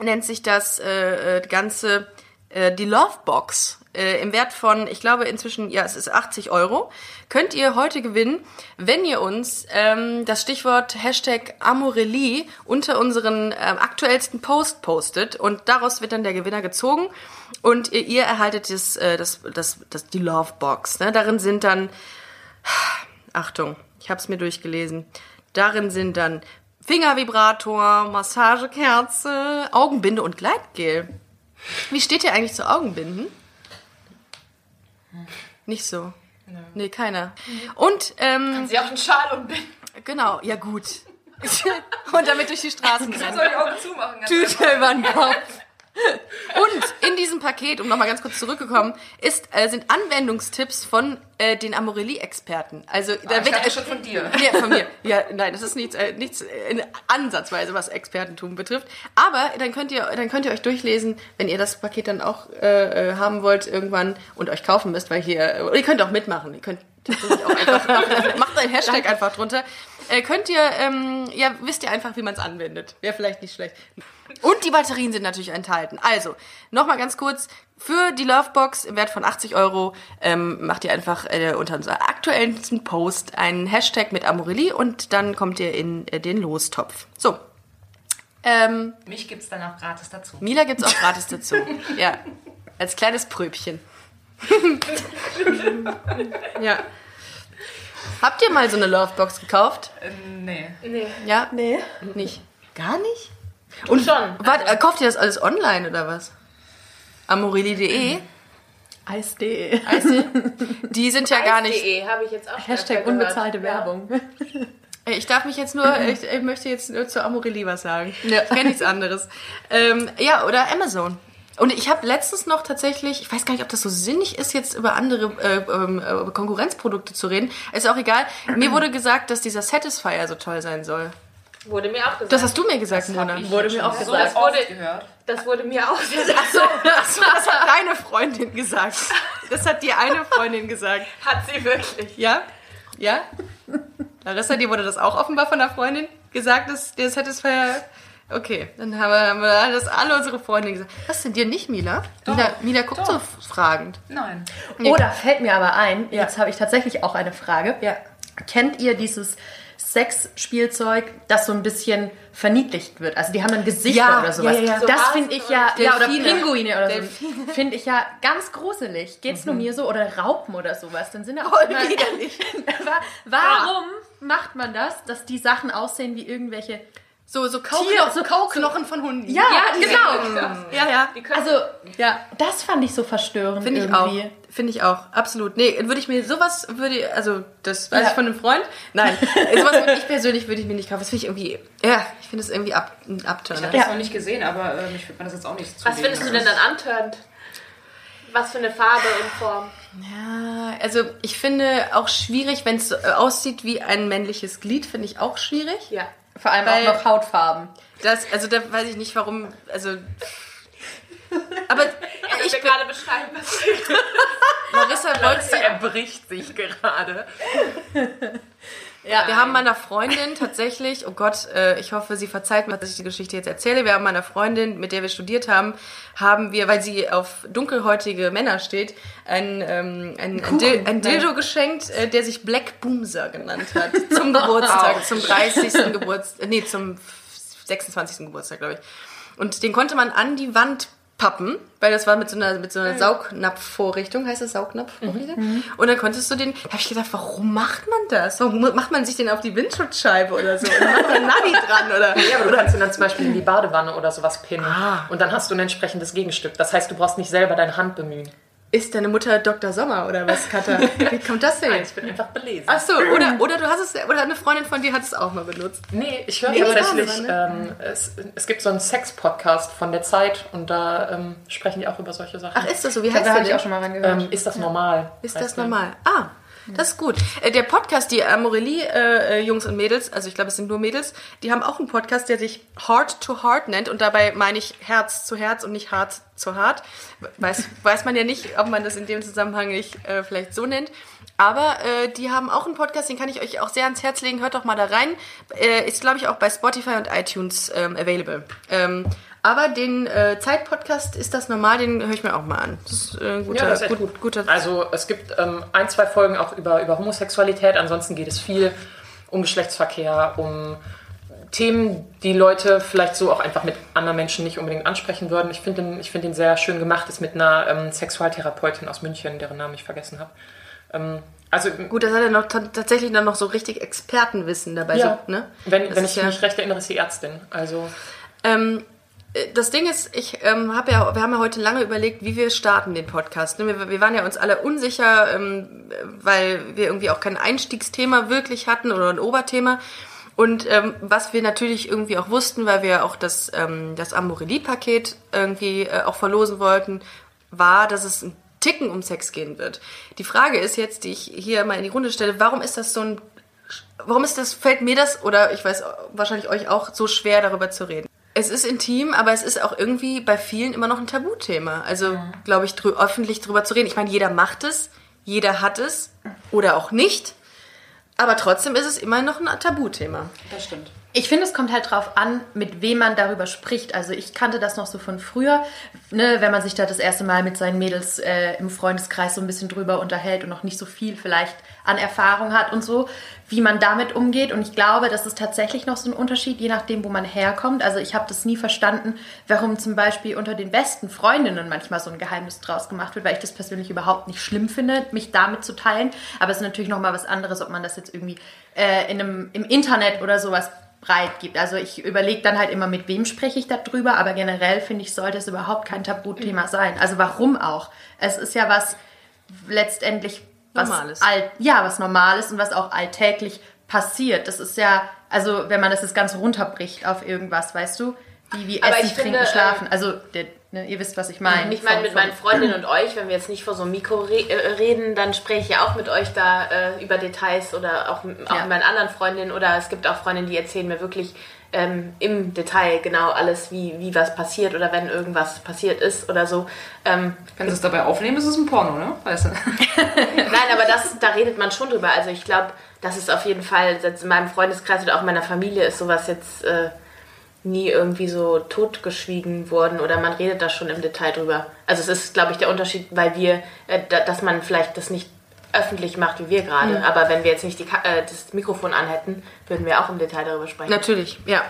B: nennt sich das äh, äh, Ganze äh, die Love Box äh, im Wert von, ich glaube inzwischen, ja, es ist 80 Euro. Könnt ihr heute gewinnen, wenn ihr uns ähm, das Stichwort Hashtag Amorelie unter unseren ähm, aktuellsten Post postet und daraus wird dann der Gewinner gezogen und ihr, ihr erhaltet das, äh, das, das, das, die Love Box. Ne? Darin sind dann Achtung, ich habe es mir durchgelesen. Darin sind dann Fingervibrator, Massagekerze, Augenbinde und Gleitgel. Wie steht ihr eigentlich zu Augenbinden? Nicht so. Nee, keiner. Und, ähm,
F: Sie auch einen Schal umbinden.
B: genau, ja gut. und damit durch die Straßen rennen.
C: Soll die Augen zumachen?
B: Tüte über den Kopf. Und in diesem Paket, um nochmal ganz kurz zurückgekommen, ist, äh, sind Anwendungstipps von äh, den Amorelie-Experten. Also da
C: Ah, ich
B: wird
C: dachte schon von dir.
B: Ja, von mir. Ja, nein, das ist nichts, äh, nichts äh, ansatzweise, was Expertentum betrifft. Aber dann könnt ihr, dann könnt ihr euch durchlesen, wenn ihr das Paket dann auch äh, äh, haben wollt irgendwann und euch kaufen müsst, weil hier, oder ihr könnt auch mitmachen. Ihr könnt auch einfach, macht einen Hashtag einfach drunter. Äh, könnt ihr, ähm, ja, wisst ihr einfach, wie man es anwendet. Wäre vielleicht nicht schlecht. Und die Batterien sind natürlich enthalten. Also, nochmal ganz kurz, für die Lovebox im Wert von 80 Euro ähm, macht ihr einfach äh, unter unserer aktuellen Post einen Hashtag mit Amorelie und dann kommt ihr in äh, den Lostopf. So. Ähm,
C: Mich gibt's dann auch gratis dazu.
B: Mila gibt's auch gratis dazu. Ja. Als kleines Pröbchen. ja. Habt ihr mal so eine Lovebox gekauft?
C: Nee.
B: Ja?
D: Nee.
B: Nicht? Gar nicht? Und
F: Schon.
B: Wart, äh, kauft ihr das alles online oder was? Amorelli.de?
D: Eis.de.
B: Die sind ja gar nicht.
F: Eis.de habe ich jetzt auch schon
D: Hashtag
F: öfter gehört.
D: unbezahlte Werbung.
B: Ich darf mich jetzt nur, ich, ich möchte jetzt nur zu Amorelli was sagen. Ich kenne nichts anderes. Ähm, ja, oder Amazon. Und ich habe letztens noch tatsächlich, ich weiß gar nicht, ob das so sinnig ist, jetzt über andere äh, ähm, äh, Konkurrenzprodukte zu reden. Ist auch egal. Mir wurde gesagt, dass dieser Satisfier so toll sein soll.
F: Wurde mir auch gesagt.
B: Das hast du mir gesagt, Mona.
D: Wurde mir auch
C: So
D: gesagt.
C: oft
F: wurde-
C: gehört.
F: das wurde mir auch gesagt.
B: Achso, achso, das hat deine Freundin gesagt. Das hat dir eine Freundin gesagt.
F: Hat sie wirklich.
B: Ja? Ja? Larissa, dir wurde das auch offenbar von der Freundin gesagt, dass der Satisfier. Okay, dann haben wir, haben wir das alle unsere Freundinnen gesagt. Was denn dir nicht, Mila? Mila, Mila guckt so fragend.
C: Nein.
D: Oder fällt mir aber ein, jetzt habe ich tatsächlich auch eine Frage.
B: Ja.
D: Kennt ihr dieses Sexspielzeug, das so ein bisschen verniedlicht wird? Also die haben dann Gesichter
B: Ja,
D: oder sowas.
B: ja, ja, ja.
D: Das
F: So
D: finde ich ja, ja, oder
B: Delfine.
D: Pinguine oder
B: Delfine.
D: so. Finde ich ja ganz gruselig. Geht's nur mir so? Oder Raupen oder sowas. Dann sind ja auch immer,
B: widerlich.
D: Wa- Warum macht man das, dass die Sachen aussehen wie irgendwelche
B: So, so Kauknochen,
D: Tier- so Kau-
B: Knochen von Hunden.
D: Ja, genau.
B: ja, ja.
D: Also, ja, das fand ich so verstörend
B: Finde ich
D: irgendwie.
B: auch. Finde ich auch. Absolut. Nee, würde ich mir sowas, würde also das weiß
D: Ja.
B: ich von einem Freund. Nein, sowas würde ich persönlich würde ich mir nicht kaufen. Das finde ich irgendwie, ja, ich finde es irgendwie ab, ein
C: Ich
B: Abturner.
C: habe das noch nicht gesehen, aber äh, mich würde man das jetzt auch nicht
F: Was
C: zulegen.
F: findest du denn dann antörend? Was für eine Farbe und Form?
B: Ja, also ich finde auch schwierig, wenn es so, äh, aussieht wie ein männliches Glied, finde ich auch schwierig.
F: Ja.
D: Vor allem
B: Weil-
D: auch noch Hautfarben.
B: Das, also da weiß ich nicht, warum, also. Aber
F: Ich
B: ich
F: gerade beschreiben, was
B: Marissa, wolltest du,
E: Er bricht sich gerade.
B: Ja, wir haben meiner Freundin tatsächlich, oh Gott, äh, ich hoffe, sie verzeiht mir, dass ich die Geschichte jetzt erzähle. Wir haben meiner Freundin, mit der wir studiert haben, haben wir, weil sie auf dunkelhäutige Männer steht, ein, ähm, ein, ein, Dil ein Dildo geschenkt, äh, der sich Black Boomser genannt hat. Zum Geburtstag, zum 30. Geburtstag, nee, zum 26. Geburtstag, glaube ich. Und den konnte man an die Wand pappen, weil das war mit so einer, mit so einer Saugnapfvorrichtung, heißt das Saugnapfvorrichtung? Und dann konntest du den, da habe ich gedacht, warum macht man das? Warum macht man sich den auf die Windschutzscheibe oder so? Und dann macht man Navi dran oder?
E: Ja, aber du kannst ihn dann zum Beispiel in die Badewanne oder sowas pinnen.
B: Ah.
E: Und dann hast du ein entsprechendes Gegenstück. Das heißt, du brauchst nicht selber deine Hand bemühen.
B: Ist deine Mutter Dr. Sommer oder was, Katha? Wie kommt das denn?
E: Nein, ich bin einfach belesen.
B: Ach so, oder, oder du hast es, oder eine Freundin von dir hat es auch mal benutzt.
E: Nee, ich höre
B: Nee,
E: tatsächlich,
B: Badewanne.
E: ähm, es, es gibt so einen Sex-Podcast von der Zeit und da ähm, sprechen die auch über solche Sachen.
B: Ach, ist das so? Wie
D: Da
B: heißt der
D: habe ich auch schon mal reingehört.
E: ähm, ist das normal?
B: Ist das normal? Ah, das ist gut. Äh, Der Podcast, die Amorelie, äh, äh, Jungs und Mädels, also ich glaube, es sind nur Mädels, die haben auch einen Podcast, der sich Heart to Heart nennt und dabei meine ich Herz zu Herz und nicht Hart zu Hart. Weiß, weiß man ja nicht, ob man das in dem Zusammenhang nicht äh, vielleicht so nennt. Aber äh, die haben auch einen Podcast, den kann ich euch auch sehr ans Herz legen. Hört doch mal da rein. Äh, ist, glaube ich, auch bei Spotify und iTunes ähm, available. Ähm, aber den äh, Zeit-Podcast ist das normal, den höre ich mir auch mal an. Das ist äh, ein guter,
E: Ja, das ist
B: gut,
E: gut.
B: guter
E: Also es gibt ähm, ein, zwei Folgen auch über, über Homosexualität. Ansonsten geht es viel um Geschlechtsverkehr, um Themen, die Leute vielleicht so auch einfach mit anderen Menschen nicht unbedingt ansprechen würden. Ich finde ich find ihn sehr schön gemacht. Ist mit einer ähm, Sexualtherapeutin aus München, deren Namen ich vergessen habe. Ähm, also
B: Gut, das hat er noch ta- tatsächlich dann noch so richtig Expertenwissen dabei.
E: ja,
B: So, ne?
E: wenn,
B: Das
E: wenn ich
B: ja-
E: mich recht erinnere, ist die Ärztin. Also
B: Ähm, äh, das Ding ist, ich ähm, habe ja, wir haben ja heute lange überlegt, wie wir starten den Podcast. Ne? Wir, wir waren ja uns alle unsicher, ähm, weil wir irgendwie auch kein Einstiegsthema wirklich hatten oder ein Oberthema. Und ähm, was wir natürlich irgendwie auch wussten, weil wir auch das, ähm, das Amorelie-Paket irgendwie äh, auch verlosen wollten, war, dass es ein Ticken um Sex gehen wird. Die Frage ist jetzt, die ich hier mal in die Runde stelle, warum ist das so ein Warum ist das, fällt mir das oder ich weiß wahrscheinlich euch auch so schwer darüber zu reden? Es ist intim, aber es ist auch irgendwie bei vielen immer noch ein Tabuthema. Also, glaube ich, drü öffentlich drüber zu reden. Ich meine, jeder macht es, jeder hat es oder auch nicht. Aber trotzdem ist es immer noch ein Tabuthema.
C: Das stimmt.
D: Ich finde, es kommt halt drauf an, mit wem man darüber spricht. Also ich kannte das noch so von früher, ne, wenn man sich da das erste Mal mit seinen Mädels äh, im Freundeskreis so ein bisschen drüber unterhält und noch nicht so viel vielleicht an Erfahrung hat und so, wie man damit umgeht. Und ich glaube, das ist tatsächlich noch so ein Unterschied, je nachdem, wo man herkommt. Also ich habe das nie verstanden, warum zum Beispiel unter den besten Freundinnen manchmal so ein Geheimnis draus gemacht wird, weil ich das persönlich überhaupt nicht schlimm finde, mich damit zu teilen. Aber es ist natürlich noch mal was anderes, ob man das jetzt irgendwie äh, in einem, im Internet oder sowas breit gibt. Also ich überlege dann halt immer, mit wem spreche ich darüber, aber generell finde ich, sollte es überhaupt kein Tabuthema sein. Also warum auch? Es ist ja was letztendlich was
B: Normales.
D: Alt, ja, was Normales und was auch alltäglich passiert. Das ist ja, also wenn man das jetzt ganz runterbricht auf irgendwas, weißt du, wie, wie essen, trinken,
F: finde,
D: schlafen. Also der, ne, ihr wisst, was ich meine.
F: Ich meine, mit meinen Freundinnen und euch, wenn wir jetzt nicht vor so einem Mikro re äh, reden, dann spreche ich ja auch mit euch da äh, über Details oder auch, mit- auch
D: Ja.
F: mit meinen anderen Freundinnen oder es gibt auch Freundinnen, die erzählen mir wirklich ähm, im Detail genau alles, wie, wie was passiert oder wenn irgendwas passiert ist oder so. Ähm,
C: Wenn sie es dabei aufnehmen, ist es ein Porno, ne? Weißt du?
F: Nein, aber das, da redet man schon drüber. Also ich glaube, das ist auf jeden Fall, jetzt in meinem Freundeskreis oder auch meiner Familie ist sowas jetzt äh, nie irgendwie so totgeschwiegen worden oder man redet da schon im Detail drüber. Also es ist, glaube ich, der Unterschied, weil wir, äh, da, dass man vielleicht das nicht öffentlich macht, wie wir gerade. Aber wenn wir jetzt nicht die, äh, das Mikrofon anhätten, würden wir auch im Detail darüber sprechen.
B: Natürlich, ja.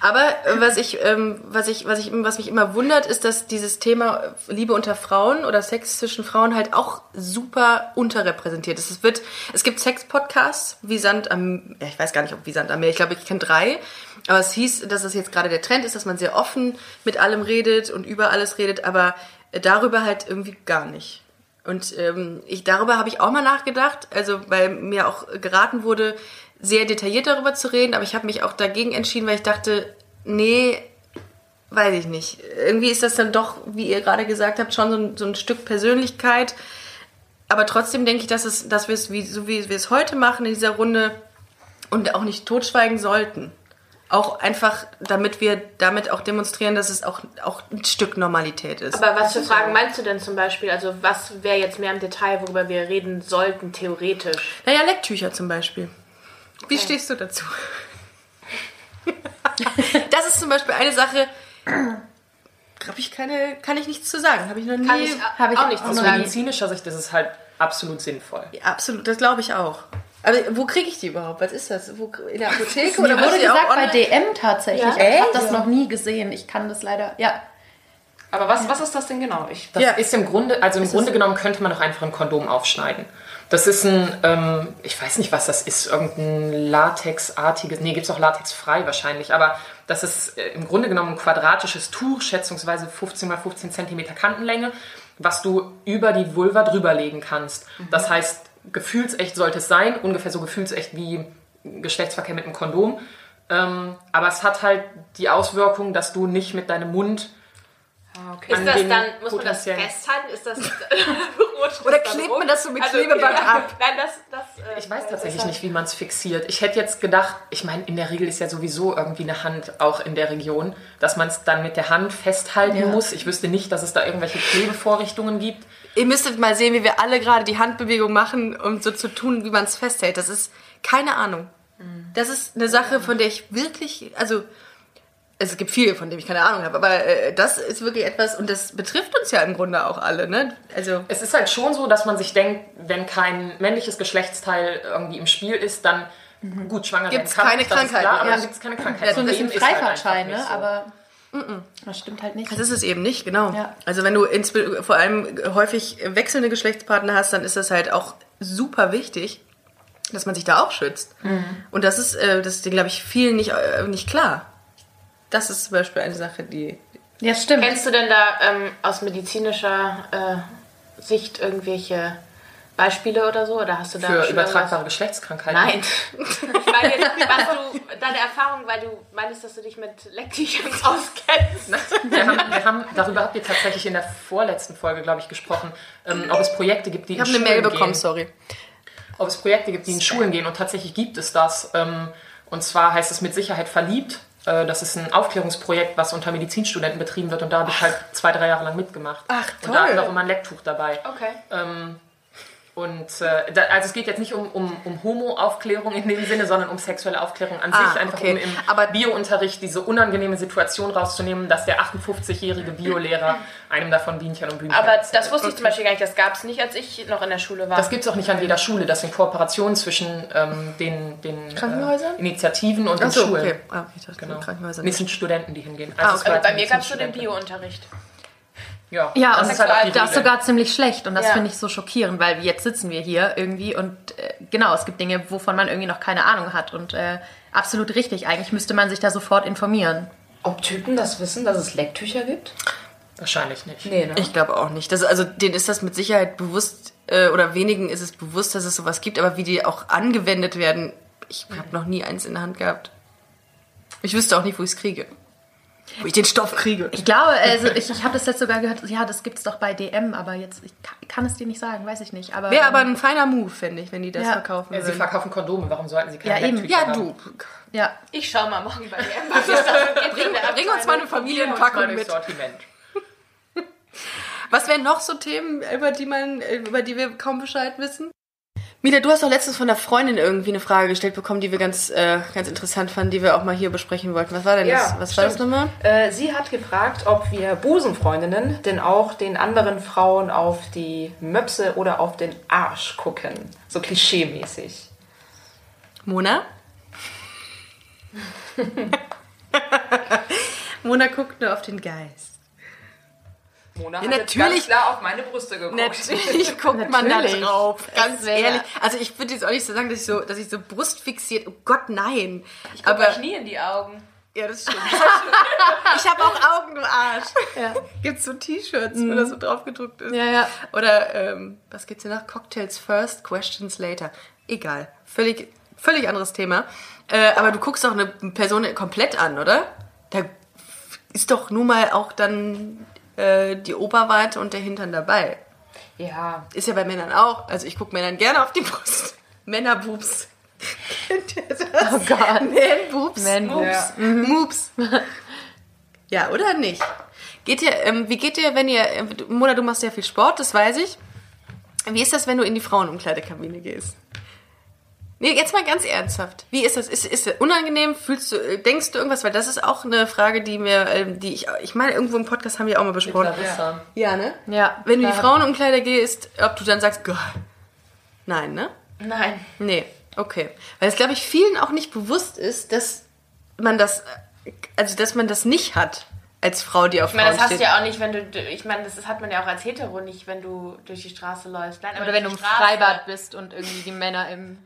B: Aber äh, was ich, ähm, was ich, was ich, was mich immer wundert, ist, dass dieses Thema Liebe unter Frauen oder Sex zwischen Frauen halt auch super unterrepräsentiert ist. Es wird, es gibt Sex-Podcasts wie Sand am, ja, ich weiß gar nicht, ob wie Sand am Meer. Ich glaube, ich kenne drei. Aber es hieß, dass es jetzt gerade der Trend ist, dass man sehr offen mit allem redet und über alles redet, aber darüber halt irgendwie gar nicht. Und ähm, ich darüber habe ich auch mal nachgedacht, also weil mir auch geraten wurde, sehr detailliert darüber zu reden, aber ich habe mich auch dagegen entschieden, weil ich dachte, nee, weiß ich nicht. Irgendwie ist das dann doch, wie ihr gerade gesagt habt, schon so ein, so ein Stück Persönlichkeit. Aber trotzdem denke ich, dass, es, dass wir es, wie, so wie wir es heute machen in dieser Runde und auch nicht totschweigen sollten. Auch einfach, damit wir damit auch demonstrieren, dass es auch, auch ein Stück Normalität ist.
F: Aber was für Fragen meinst du denn zum Beispiel? Also was wäre jetzt mehr im Detail, worüber wir reden sollten, theoretisch?
B: Naja, Lecktücher zum Beispiel. Wie stehst du dazu? das ist zum Beispiel eine Sache, habe ich keine, kann ich nichts zu sagen. Habe ich noch nie.
F: Kann ich,
D: hab ich
F: auch nicht
D: auch
F: zu
E: Aus
D: noch
F: sagen.
E: medizinischer Sicht ist es halt absolut sinnvoll.
B: Ja, absolut, das glaube ich auch. Aber wo kriege ich die überhaupt? Was ist das? Wo, in der Apotheke
D: Mir
B: oder
D: wurde gesagt, bei? DM tatsächlich.
F: Ja?
D: Ich habe das noch nie gesehen. Ich kann das leider. Ja.
C: Aber was, was ist das denn genau? Ich,
E: Das
B: Ja.
E: ist im Grunde, also im Grunde genommen könnte man auch einfach ein Kondom aufschneiden. Das ist ein, ähm, ich weiß nicht, was das ist, irgendein Latexartiges, nee, gibt es auch latexfrei wahrscheinlich, aber das ist äh, im Grunde genommen ein quadratisches Tuch, schätzungsweise 15 mal 15 Zentimeter Kantenlänge, was du über die Vulva drüberlegen kannst. Das heißt, gefühlsecht sollte es sein, ungefähr so gefühlsecht wie Geschlechtsverkehr mit einem Kondom. Ähm, aber es hat halt die Auswirkung, dass du nicht mit deinem Mund
F: Ist
E: an
F: das
E: den
F: dann, muss man das festhalten? Ist das das
B: Oder klebt man das so mit
F: Also,
B: Klebeband
F: ja,
B: ab?
F: Nein, das, das, äh,
E: Ich weiß
F: das
E: tatsächlich
F: ist
E: nicht, wie man es fixiert. Ich hätte jetzt gedacht, ich meine, in der Regel ist ja sowieso irgendwie eine Hand auch in der Region, dass man es dann mit der Hand festhalten
D: Ja.
E: muss. Ich wüsste nicht, dass es da irgendwelche Klebevorrichtungen gibt.
B: Ihr müsstet mal sehen, wie wir alle gerade die Handbewegung machen, um so zu tun, wie man es festhält. Das ist keine Ahnung. Das ist eine Sache, von der ich wirklich, also es gibt viele, von denen ich keine Ahnung habe, aber äh, das ist wirklich etwas und das betrifft uns ja im Grunde auch alle, ne? Also
E: Es ist halt schon so, dass man sich denkt, wenn kein männliches Geschlechtsteil irgendwie im Spiel ist, dann gut schwanger
B: Gibt's
E: werden kann.
B: keine
E: das ist
B: Krankheiten,
E: Klar, aber
B: ja.
E: dann gibt es keine Krankheit.
D: so ein bisschen
E: halt
D: Freifahrtschein,
E: einfach
D: ne?
E: so.
D: Aber das stimmt halt nicht.
B: Das ist es eben nicht, genau.
D: Ja.
B: Also wenn du ins, vor allem häufig wechselnde Geschlechtspartner hast, dann ist das halt auch super wichtig, dass man sich da auch schützt. Und das ist, äh, das ist, glaube ich, vielen nicht, äh, nicht klar. Das ist zum Beispiel eine Sache, die...
D: Ja, stimmt.
F: Kennst du denn da ähm, aus medizinischer äh, Sicht irgendwelche Beispiele oder so? Oder hast du da
E: Für übertragbare Geschlechtskrankheiten.
F: Nein. Ich meine, jetzt, was du, deine Erfahrung, weil du meinst, dass du dich mit Lecktüchern auskennst.
E: Wir haben, wir haben, darüber habt ihr tatsächlich in der vorletzten Folge, glaube ich, gesprochen, ähm, ob es Projekte gibt, die
B: Ich habe eine Mail bekommen, sorry.
E: ob es Projekte gibt, die in Schulen gehen und tatsächlich gibt es das. Ähm, und zwar heißt es mit Sicherheit verliebt. Äh, Das ist ein Aufklärungsprojekt, was unter Medizinstudenten betrieben wird und da habe ich halt zwei, drei Jahre lang mitgemacht.
B: Ach,
E: Und da
B: toll.
E: ist auch immer ein Lecktuch dabei.
F: Okay.
E: Ähm, und äh, da, also es geht jetzt nicht um, um, um Homo-Aufklärung in dem Sinne, sondern um sexuelle Aufklärung an
B: Ah,
E: sich. Einfach
B: okay.
E: um im
B: Aber-
E: Bio-Unterricht diese unangenehme Situation rauszunehmen, dass der 58-jährige Biolehrer einem davon Bienchen und Blümchen
F: Aber das wusste ich zum Beispiel gar nicht. Das gab es nicht, als ich noch in der Schule war.
E: Das gibt es auch nicht an jeder Schule. Das sind Kooperationen zwischen ähm, den, den
B: Krankenhäusern?
E: Äh, Initiativen und den
B: Achso,
E: Schulen.
B: okay. Ah, ich dachte,
E: Genau.
B: Krankenhäuser
E: Nee,
B: nicht.
E: es sind Studenten, die hingehen.
B: Ah,
E: es
B: okay.
E: war
F: bei mir gab es nur den. Bio-Unterricht.
E: Ja,
D: Ja,
E: das
D: und
E: ist halt auch die
D: das ist
E: Regel.
D: sogar ziemlich schlecht und das
F: Ja.
D: finde ich so schockierend, weil jetzt sitzen wir hier irgendwie und äh, genau, es gibt Dinge, wovon man irgendwie noch keine Ahnung hat und äh, absolut richtig. Eigentlich müsste man sich da sofort informieren.
C: ob Typen das wissen, dass es Lecktücher gibt?
E: Wahrscheinlich nicht.
C: Nee, ne?
B: Ich glaube auch nicht. Das, also denen ist das mit Sicherheit bewusst, äh, oder wenigen ist es bewusst, dass es sowas gibt, aber wie die auch angewendet werden, ich habe noch nie eins in der Hand gehabt. Ich wüsste auch nicht, wo ich es kriege. Wo ich den Stoff kriege.
D: Ich glaube, also ich, ich habe das jetzt sogar gehört, ja, das gibt's doch bei DM, aber jetzt, ich kann, kann es dir nicht sagen, weiß ich nicht. Aber,
B: Wäre aber
D: ähm,
B: ein feiner Move, finde ich, wenn die das
D: Ja.
B: verkaufen
E: Ja, sie verkaufen Kondome, warum sollten sie keine
D: Ja, eben.
B: Ja, du.
D: ja.
F: Ich schau mal morgen bei DM, was es da so gibt. in der
B: Bring uns mal eine Familienpackung mit.
E: Sortiment.
B: Was wären noch so Themen, über die man, über die wir kaum Bescheid wissen? Mila, du hast doch letztens von der Freundin irgendwie eine Frage gestellt bekommen, die wir ganz, äh, ganz interessant fanden, die wir auch mal hier besprechen wollten. Was war denn das? Was war das
C: stimmt.
B: nochmal?
C: Äh, sie hat gefragt, ob wir Busenfreundinnen denn auch den anderen Frauen auf die Möpse oder auf den Arsch gucken. So klischee-mäßig.
B: Mona? Mona guckt nur auf den Geist.
C: Mona
B: Ja,
C: hat jetzt
B: natürlich-
C: ganz klar auf meine Brüste geguckt.
B: Natürlich guckt man da drauf. Ganz
D: Es
B: ehrlich. Also ich würde jetzt auch nicht so sagen, dass ich so, dass ich so brustfixiert. Oh Gott, nein.
C: Ich guck
B: Aber
C: euch nie in die Augen.
B: ja, das stimmt. ich habe auch Augen, du Arsch. Ja. Gibt's so T-Shirts, wo das so drauf gedruckt ist?
D: Ja, ja.
B: Oder ähm, was geht's hier nach? Cocktails first, questions later. Egal. Völlig, völlig anderes Thema. Äh, aber du guckst doch eine Person komplett an, oder? Da ist doch nun mal auch dann äh, die Oberweite und der Hintern dabei.
C: Ja,
B: Ist ja bei Männern auch. Also ich gucke Männern gerne auf die Brust. Männerboobs. Kennt ihr das? Oh
D: Gott.
B: Man-Boobs.
D: Man-Boobs.
C: Ja.
B: Moops. Ja, oder nicht? Geht ihr, ähm, wie geht ihr, wenn ihr, äh, Mona, du machst ja viel Sport, das weiß ich. Wie ist das, wenn du in die Frauenumkleidekabine gehst? Nee, jetzt mal ganz ernsthaft. Wie ist das? Ist, ist es unangenehm? Fühlst du, äh, denkst du irgendwas? Weil das ist auch eine Frage, die mir, ähm, die ich, ich meine, irgendwo im Podcast haben wir auch mal besprochen.
E: Larissa.
B: Ja, ne?
D: Ja.
B: Wenn du die
D: da-
B: Frauenumkleider gehst, ob du dann sagst, Gott. Nein, ne?
F: Nein.
B: Nee, okay. Weil es, glaube ich, vielen auch nicht bewusst ist, dass man das, äh, also dass man das nicht hat als Frau, die auf
F: Ich meine, das
B: Frauen
F: hast du ja auch nicht, wenn du, ich meine, das hat man ja auch als Hetero nicht, wenn du durch die Straße läufst. Nein, aber
D: Oder wenn du im
F: Straße-
D: Freibad bist und irgendwie die Männer im.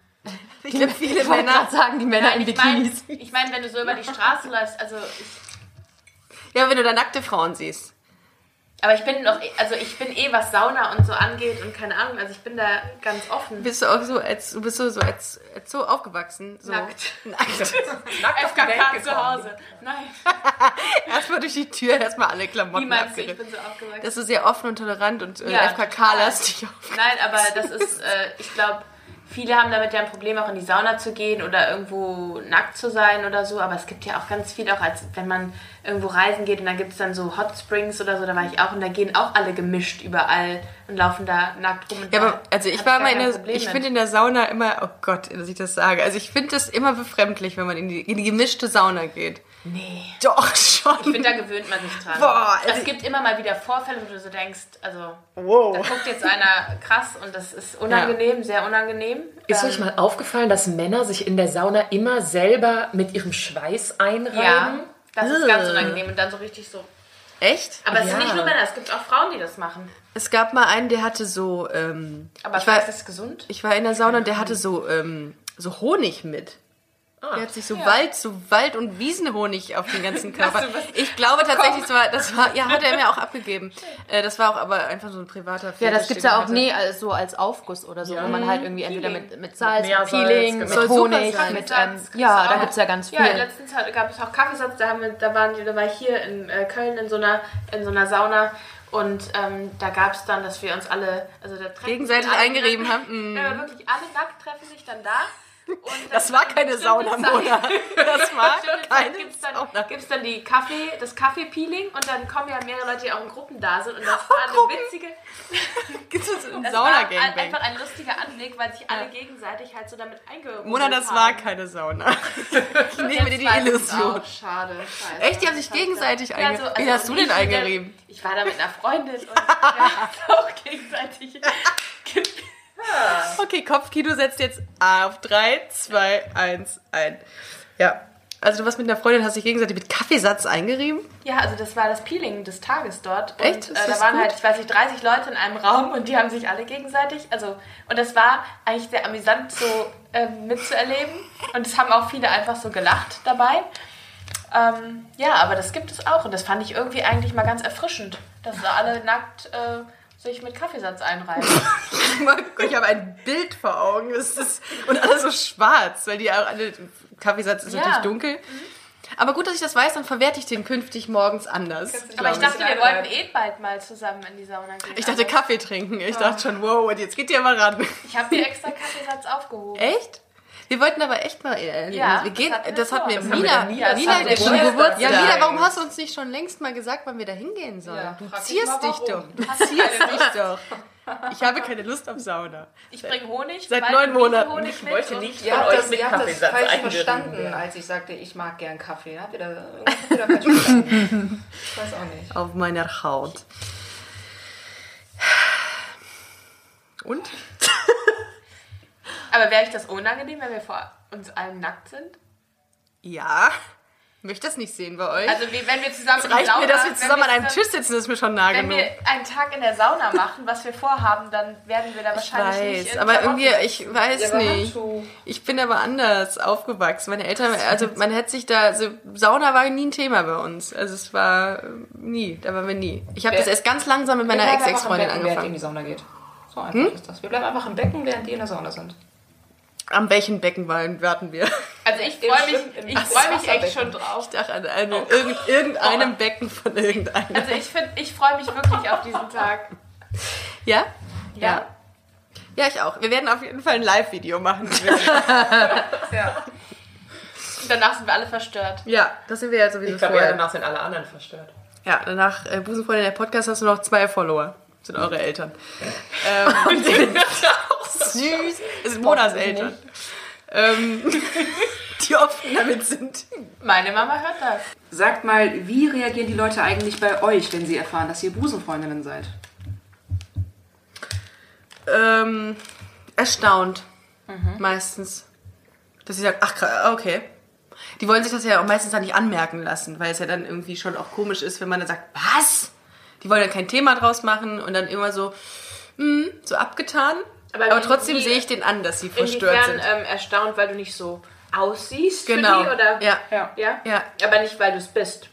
B: Ich glaube, viele
D: Ich
B: Männer.
D: sagen, die Männer in
F: meine,
D: Bikinis.
F: ich mein, wenn du so über die Straße läufst, also ich,
B: Ja, wenn du da nackte Frauen siehst.
F: aber ich bin noch, also ich bin eh, was Sauna und so angeht und keine Ahnung, also ich bin da ganz offen.
B: Bist du auch so, als, du bist so, so, als, als so aufgewachsen. So.
F: Nackt.
B: Nackt.
C: nackt auf
F: FKK zu. Hause. Nein,
B: erstmal durch die Tür, erstmal alle Klamotten
F: meinst du, ich bin so aufgewachsen?
B: Das ist sehr offen und tolerant und äh,
F: Ja,
B: FKK-lastig auf.
F: Nein, aber das ist, äh, ich glaube, viele haben damit ja ein Problem, auch in die Sauna zu gehen oder irgendwo nackt zu sein oder so. Aber es gibt ja auch ganz viel, auch als wenn man irgendwo reisen geht und dann gibt es dann so Hot Springs oder so, da war ich auch und da gehen auch alle gemischt überall und laufen da nackt rum. Und
B: Ja,
F: da
B: aber also ich war immer in der,
F: Problem
B: ich finde in der Sauna immer, oh Gott, dass ich das sage. Also ich finde das immer befremdlich, wenn man in die, in die gemischte Sauna geht.
F: Nee.
B: Doch schon.
F: Ich finde, da gewöhnt man sich dran.
B: Boah, also
F: es gibt immer mal wieder Vorfälle, wo du so denkst, also
B: wow.
F: da guckt jetzt einer krass und das ist unangenehm, sehr unangenehm.
E: Ist
F: Ähm,
E: euch mal aufgefallen, dass Männer sich in der Sauna immer selber mit ihrem Schweiß einreiben?
F: ja, das ist ganz unangenehm und dann so richtig so.
B: Echt?
F: Aber es
E: Ja.
F: sind nicht nur Männer, es gibt auch Frauen, die das machen.
B: Es gab mal einen, der hatte so, ähm,
F: Aber
B: ich, war,
F: ist das gesund?
B: ich war in der Sauna und der hatte so, ähm, so Honig mit.
F: Ah.
B: Der hat sich so Wald, so Wald- und Wiesenhonig auf den ganzen Körper. Ich glaube tatsächlich, das war, das war, ja, hat er mir auch abgegeben. Äh, das war auch aber einfach so ein privater
D: Ja, das
B: Fetisch,
D: gibt's ja auch nie als, so als Aufguss oder so, wo man halt irgendwie entweder mit, mit Salz, mit, Peeling,
E: genau.
D: mit
B: Soll super
D: Honig, mit, ähm, ja, da gibt's ja ganz viel.
F: Ja, letztens gab es auch Kaffeesatz, da, haben wir, da, waren, da war ich hier in äh, Köln in so einer, in so einer Sauna und ähm, da gab es dann, dass wir uns alle, also da treffen
B: Gegenseitig eingerieben haben.
F: Ja, aber wirklich alle nackt treffen sich dann da.
B: Das war keine Sauna, Mona. Das war keine
F: Gibt's dann,
B: Sauna.
F: gibt's dann die Kaffee, das Kaffee-Peeling und dann kommen ja mehrere Leute, die auch in Gruppen da sind und das war eine
B: Gruppen?
F: witzige,
B: Gibt es einen
F: das war ein, einfach ein lustiger Anblick, weil sich alle gegenseitig halt so damit eingeholt
B: Mona, das
F: haben.
B: war keine Sauna. Ich nehme dir die Illusion.
F: Schade. Scheiße.
B: Echt? Die haben sich gegenseitig
F: heißt, ja,
B: einge-
F: so,
B: Wie hast du denn
F: der-
B: eingerieben?
F: Ich war da mit einer Freundin und wir haben auch gegenseitig
B: Okay, Kopfkino setzt jetzt A auf 3, 2, 1 ein. Ja. Also du warst mit einer Freundin, hast dich gegenseitig mit Kaffeesatz eingerieben?
F: Ja, also das war das Peeling des Tages dort. Und,
B: Echt?
F: Äh, da waren
B: gut?
F: halt, ich weiß nicht, 30 Leute in einem Raum und die haben sich alle gegenseitig, also, und das war eigentlich sehr amüsant so äh, mitzuerleben. Und es haben auch viele einfach so gelacht dabei. Ähm, ja, aber das gibt es auch und das fand ich irgendwie eigentlich mal ganz erfrischend, dass da alle nackt äh, sich mit Kaffeesatz einreiben.
B: Ich habe ein Bild vor Augen. Das ist, und alles so schwarz, weil die auch alle. Kaffeesatz ist
F: Ja.
B: natürlich dunkel. Aber gut, dass ich das weiß, dann verwerte ich den künftig morgens anders.
F: aber ich dachte, wir wollten eh bald mal zusammen in die Sauna gehen.
B: Ich dachte
F: Also,
B: Kaffee trinken. Ich dachte schon, wow, und jetzt geht ihr mal ran.
F: Ich habe mir extra Kaffeesatz aufgehoben.
B: Echt? Wir wollten aber echt mal. Äh,
F: Ja,
B: wir
F: das
B: gehen, das hat mir Mina.
F: Geburtstag.
B: Geburtstag. Ja. Nina, warum hast du uns nicht schon längst mal gesagt, wann wir da hingehen sollen?
F: Ja,
B: du
F: frag dich
B: doch. Du ziehst dich doch. Ich habe keine Lust auf Sauna.
F: Ich bringe Honig.
B: Seit neun Monaten.
F: Honig
E: Ich wollte nicht
C: Ihr
E: von
C: habt
E: euch
C: das,
E: mit
C: ihr habt das falsch
E: eingerieben
C: verstanden, als ich sagte, ich mag gern Kaffee. Habt ihr das habt ihr das falsch verstanden? Ich weiß auch nicht.
B: Auf meiner Haut. Und?
F: Aber wäre ich das unangenehm, wenn wir vor uns allen nackt sind?
B: Ja. Möchte das nicht sehen bei euch.
F: Also wie, wenn wir zusammen in
B: Reicht
F: die
B: mir,
F: Sauna-
B: dass wir
F: wenn
B: zusammen an einem
F: zusammen-
B: Tisch sitzen, das ist mir schon nah
F: Wenn
B: genug.
F: wir einen Tag in der Sauna machen, was wir vorhaben, dann werden wir da
B: Ich
F: wahrscheinlich nicht
B: weiß,
F: in
B: aber
F: Klamotten
B: irgendwie, ich weiß
C: Ja,
B: nicht. Ich bin aber anders aufgewachsen. Meine Eltern, also man hätte sich da, also Sauna war nie ein Thema bei uns. Also es war äh, nie, da waren wir nie. Ich habe
C: Wer-
B: das erst ganz langsam mit meiner
C: Wir
B: Ex-Ex-Freundin
C: Während ihr in
B: angefangen.
C: die Sauna geht. So einfach ist das. Wir bleiben einfach im Becken, während die in der Sauna sind.
B: Am welchen Becken warten wir?
F: Also ich freue mich, ich freu mich echt schon drauf.
B: Ich dachte an eine, irgend, irgendeinem Becken von irgendeinem.
F: Also ich finde, ich freue mich wirklich auf diesen Tag.
B: Ja?
F: Ja.
B: Ja, ich auch. Wir werden auf jeden Fall ein Live-Video machen.
C: Ja.
F: Und danach sind wir alle verstört.
B: ja, das sind wir ja sowieso
E: Ich glaube, ja, danach sind alle anderen verstört.
B: Ja, danach äh, Busenfreundin der Podcast hast du noch zwei Follower. Das sind eure Eltern. ähm, süß. Es sind Monas Eltern. Ähm, die offen damit sind.
F: Meine Mama hört das.
C: Sagt mal, wie reagieren die Leute eigentlich bei euch, wenn sie erfahren, dass ihr Busenfreundinnen seid?
B: Ähm, erstaunt. Meistens. Dass sie sagen, ach, kra- okay. Die wollen sich das ja auch meistens dann nicht anmerken lassen, weil es ja dann irgendwie schon auch komisch ist, wenn man dann sagt, was? Die wollen dann kein Thema draus machen und dann immer so, mm, so abgetan.
F: Aber
B: Aber, trotzdem sehe ich den an, dass sie verstört
F: Inwiefern
B: sind.
F: ähm, erstaunt, weil du nicht so aussiehst
B: Genau.
F: für die? Oder?
B: Ja.
C: Ja.
F: ja.
B: Ja.
F: Aber nicht, weil du es bist.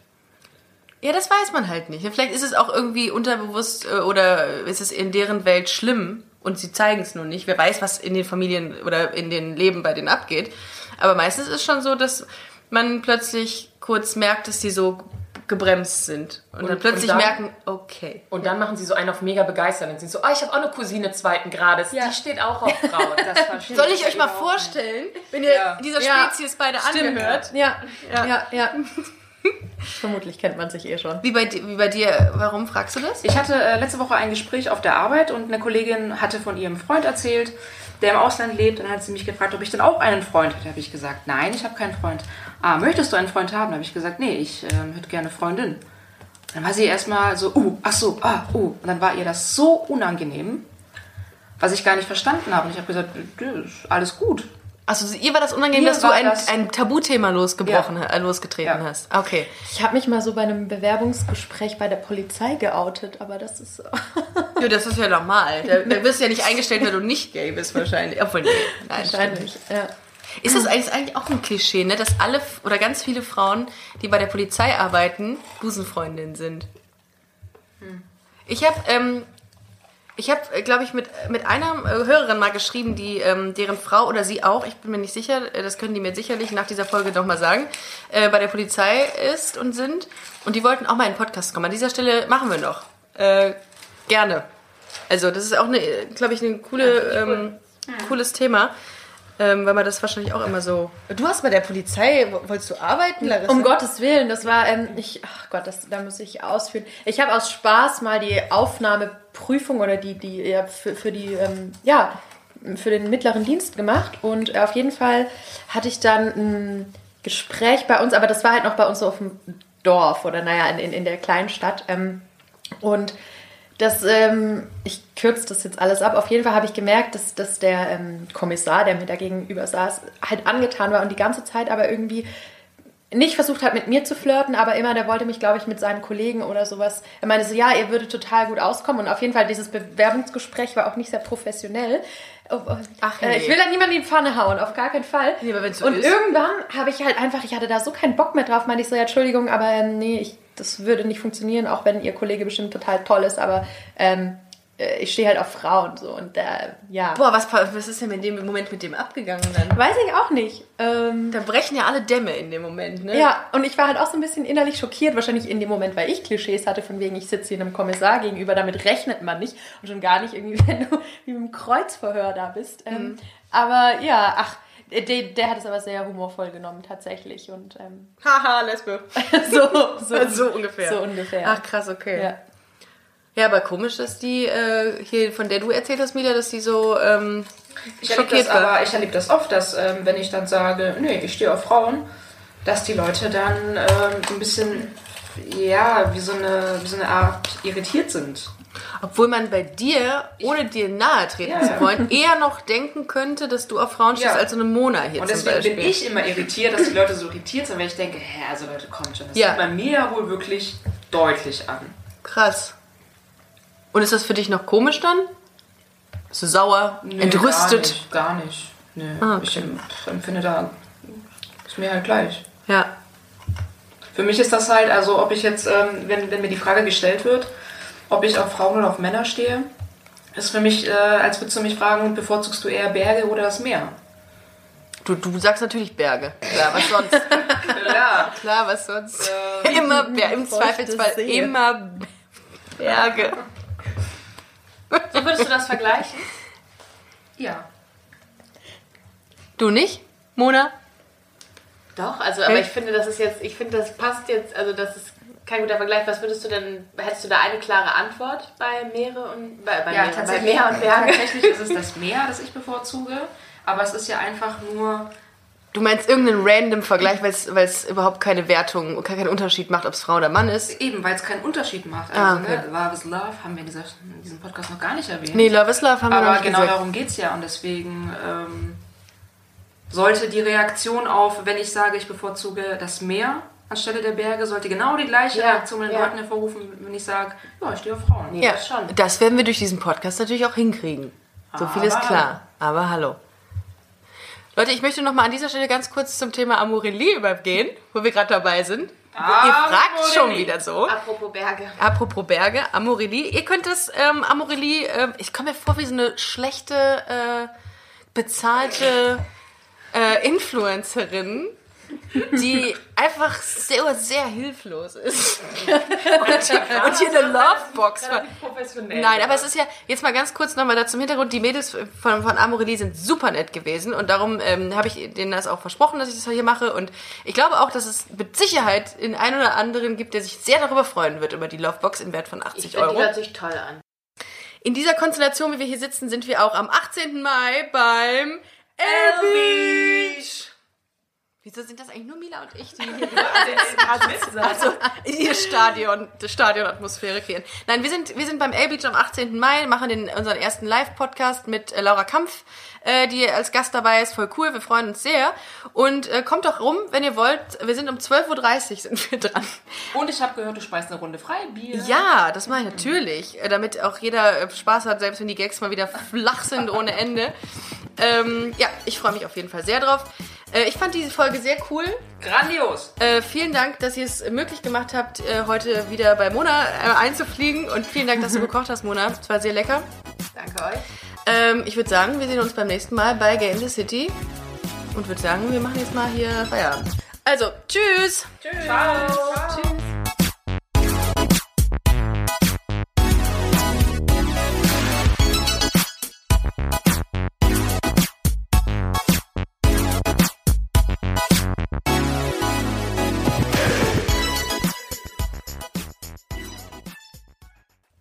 B: Ja, das weiß man halt nicht. Vielleicht ist es auch irgendwie unterbewusst äh, oder ist es in deren Welt schlimm und sie zeigen es nur nicht. Wer weiß, was in den Familien oder in den Leben bei denen abgeht. Aber meistens ist es schon so, dass man plötzlich kurz merkt, dass sie so gebremst sind und, dann
E: Und-
B: plötzlich
E: und dann-
B: merken, okay.
E: Und dann machen sie so einen auf mega begeistert und sind so, oh, ich habe auch eine Cousine zweiten Grades, die steht auch auf Frauen.
C: Das verstehe
B: Soll ich euch mal vorstellen, wenn ihr
C: Ja.
B: dieser
D: Ja.
B: Spezies beide angehört?
D: Ja, ja, ja. ja. Vermutlich kennt man sich eh schon.
B: Wie bei, wie bei dir, warum fragst du das?
C: Ich hatte äh, letzte Woche ein Gespräch auf der Arbeit und eine Kollegin hatte von ihrem Freund erzählt, der im Ausland lebt. Und dann hat sie mich gefragt, ob ich denn auch einen Freund hätte. Da habe ich gesagt, nein, ich habe keinen Freund. Ah, möchtest du einen Freund haben? Da habe ich gesagt, nee, ich ähm, hätte gerne eine Freundin. Dann war sie erstmal so, uh, ach so, ah, uh. Und dann war ihr das so unangenehm, was ich gar nicht verstanden habe. Und ich habe gesagt, "Nö, ist alles gut.
B: Also ihr war das unangenehm,
C: Mir
B: dass du ein,
C: das-
B: ein Tabuthema losgebrochen,
C: Ja.
B: äh, losgetreten
C: Ja.
B: hast. Okay.
D: Ich habe mich mal so bei einem Bewerbungsgespräch bei der Polizei geoutet, aber das ist.
B: Ja, das ist ja normal. Da, da wirst du ja nicht eingestellt, wenn du nicht gay bist, wahrscheinlich. Obwohl, nee. Nein,
D: Wahrscheinlich. Ja.
B: Ist das eigentlich, ist eigentlich auch ein Klischee, ne? dass alle oder ganz viele Frauen, die bei der Polizei arbeiten, Busenfreundinnen sind? Ich habe, ähm, ich habe, glaube ich, mit, mit einer äh, Hörerin mal geschrieben, die ähm, deren Frau oder sie auch, ich bin mir nicht sicher, äh, das können die mir sicherlich nach dieser Folge nochmal sagen, äh, bei der Polizei ist und sind. Und die wollten auch mal in den Podcast kommen. An dieser Stelle machen wir noch. Äh, gerne. Also das ist auch, eine, glaube ich, ein coole, ähm, cooles Thema. Ähm, weil man das wahrscheinlich auch immer so. Du hast bei der Polizei, wo- wolltest du arbeiten, Larissa?
D: Um Gottes Willen, das war, ähm, ich, ach Gott, das, da muss ich ausführen. Ich habe aus Spaß mal die Aufnahmeprüfung oder die, die, ja, für, für die, ähm, ja, für den mittleren Dienst gemacht und auf jeden Fall hatte ich dann ein Gespräch bei uns, aber das war halt noch bei uns so auf dem Dorf oder naja, in, in, in der kleinen Stadt. Ähm, und das, ähm, ich kürze das jetzt alles ab. Auf jeden Fall habe ich gemerkt, dass, dass der ähm, Kommissar, der mir da gegenüber saß, halt angetan war und die ganze Zeit aber irgendwie nicht versucht hat, mit mir zu flirten, aber immer, der wollte mich, glaube ich, mit seinen Kollegen oder sowas. Er meinte so, ja, ihr würdet total gut auskommen. Und auf jeden Fall, dieses Bewerbungsgespräch war auch nicht sehr professionell. Oh, oh,
B: Ach,
D: äh,
B: nee.
D: Ich will da niemanden in die Pfanne hauen, auf gar keinen Fall.
B: Nee, aber wenn's so
D: und
B: ist.
D: irgendwann habe ich halt einfach, ich hatte da so keinen Bock mehr drauf, meinte ich so, ja, Entschuldigung, aber ähm, nee, ich, das würde nicht funktionieren, auch wenn ihr Kollege bestimmt total toll ist, aber ähm, äh, ich stehe halt auf Frauen so und äh, ja.
B: Boah, was, was ist denn in dem Moment mit dem abgegangen dann?
D: Weiß ich auch nicht. Ähm,
B: Da brechen ja alle Dämme in dem Moment, ne?
D: Ja, und ich war halt auch so ein bisschen innerlich schockiert, wahrscheinlich in dem Moment, weil ich Klischees hatte, von wegen, ich sitze hier einem Kommissar gegenüber, damit rechnet man nicht und schon gar nicht irgendwie, wenn du wie im Kreuzverhör da bist. Ähm, aber ja, ach, der, der hat es aber sehr humorvoll genommen, tatsächlich. Und ähm,
B: Haha, Lesbe.
D: so, so,
B: So ungefähr.
D: So ungefähr.
B: Ach krass, okay.
D: ja.
B: Ja, aber komisch, dass die äh, hier, von der du erzählt hast, Mila, dass die so ähm,
C: Ich erlebe
B: schockiert
C: das,
B: war.
C: aber ich erlebe das oft, dass ähm, wenn ich dann sage, nee, ich stehe auf Frauen, dass die Leute dann ähm, ein bisschen, ja, wie so, eine, wie so eine Art irritiert sind.
B: Obwohl man bei dir, ohne dir nahe treten
C: Ja,
B: zu wollen, eher noch denken könnte, dass du auf Frauen stehst,
C: Ja.
B: als so eine Mona hier
C: Und deswegen bin ich immer irritiert, dass die Leute so irritiert sind, weil ich denke, hä, also Leute, kommt schon. Das
B: Ja.
C: sieht man mir ja wohl wirklich deutlich an.
B: Krass. Und ist das für dich noch komisch dann? Bist du sauer,
C: Nö,
B: entrüstet?
C: Gar nicht. Gar nicht. Nö,
B: Ah, okay.
C: Ich em- empfinde da, ist mir halt gleich.
B: Ja.
C: Für mich ist das halt, also ob ich jetzt, ähm, wenn, wenn mir die Frage gestellt wird, ob ich auf Frauen oder auf Männer stehe, ist für mich, äh, als würdest du mich fragen, bevorzugst du eher Berge oder das Meer?
B: Du, du sagst natürlich Berge. Klar, was sonst?
C: Ja.
B: Klar, was sonst? immer Berge. Im Zweifelsfall
D: See.
B: immer Berge.
F: So würdest du das vergleichen?
C: Ja.
B: Du nicht, Mona?
F: Doch, also, aber ich finde, das ist jetzt, ich finde, das passt jetzt, also das ist kein guter Vergleich. Was würdest du denn, hättest du da eine klare Antwort bei Meere und, bei, bei,
C: Ja,
F: Meere, bei
C: tatsächlich,
F: Meer und Berge?
C: tatsächlich ist es das Meer, das ich bevorzuge. Aber es ist ja einfach nur,
B: Du meinst irgendeinen random Vergleich, weil es überhaupt keine Wertung, keinen Unterschied macht, ob es Frau oder Mann ist?
C: eben, weil es keinen Unterschied macht. Also,
B: Ah, okay.
C: ne, Love is Love haben wir in, dieser, in diesem Podcast noch gar nicht erwähnt.
B: Nee, Love is Love haben wir noch
C: Aber
B: nicht
C: genau
B: gesagt.
C: darum geht es ja. Und deswegen ähm, sollte die Reaktion auf, wenn ich sage, ich bevorzuge das Meer anstelle der Berge, sollte genau die gleiche
F: Ja,
C: Reaktion in den
F: ja.
C: Leuten hervorrufen, wenn ich sage, ja, ich stehe auf Frauen.
B: Ja,
F: das schon.
B: das werden wir durch diesen Podcast natürlich auch hinkriegen. So viel ist klar. Aber hallo. Leute, ich möchte noch mal an dieser Stelle ganz kurz zum Thema Amorelie übergehen, wo wir gerade dabei sind. Ihr fragt schon wieder so.
F: Apropos Berge.
B: Apropos Berge, Amorelie. Ihr könnt das ähm, Amorelie, ähm, ich komme mir vor wie so eine schlechte, äh, bezahlte äh, Influencerin, die einfach sehr, sehr hilflos ist. und, hier- und hier eine Lovebox. Nein, aber es ist ja, jetzt mal ganz kurz nochmal da zum Hintergrund, die Mädels von, von Amorelie sind super nett gewesen und darum ähm, habe ich denen das auch versprochen, dass ich das hier mache und ich glaube auch, dass es mit Sicherheit den einen oder anderen gibt, der sich sehr darüber freuen wird, über die Lovebox im Wert von
F: Ich
B: 80
F: finde, die
B: Euro.
F: hört sich toll an.
B: In dieser Konstellation, wie wir hier sitzen, sind wir auch am 18. Mai beim El Beach. Wieso sind das eigentlich nur Mila und ich, die hier also ihr Stadion, die Stadionatmosphäre kreieren. Nein, wir sind, wir sind beim L Beach am 18. Mai, machen den, unseren ersten Live-Podcast mit äh, Laura Kampf, äh, die als Gast dabei ist. Voll cool, wir freuen uns sehr. Und äh, kommt doch rum, wenn ihr wollt. Wir sind um 12.30 Uhr sind wir dran.
C: Und ich habe gehört, du speist eine Runde Freibier.
B: Ja, das mache ich natürlich, äh, damit auch jeder äh, Spaß hat, selbst wenn die Gags mal wieder flach sind ohne Ende. Ähm, ja, ich freue mich auf jeden Fall sehr drauf. Äh, ich fand diese Folge sehr cool.
C: Grandios.
B: Äh, vielen Dank, dass ihr es möglich gemacht habt, äh, heute wieder bei Mona äh, einzufliegen. Und vielen Dank, dass du gekocht hast, Mona. Es war sehr lecker.
F: Danke euch.
B: Ähm, ich würde sagen, wir sehen uns beim nächsten Mal bei Gay in the City. Und würde sagen, wir machen jetzt mal hier Feierabend. Also, tschüss!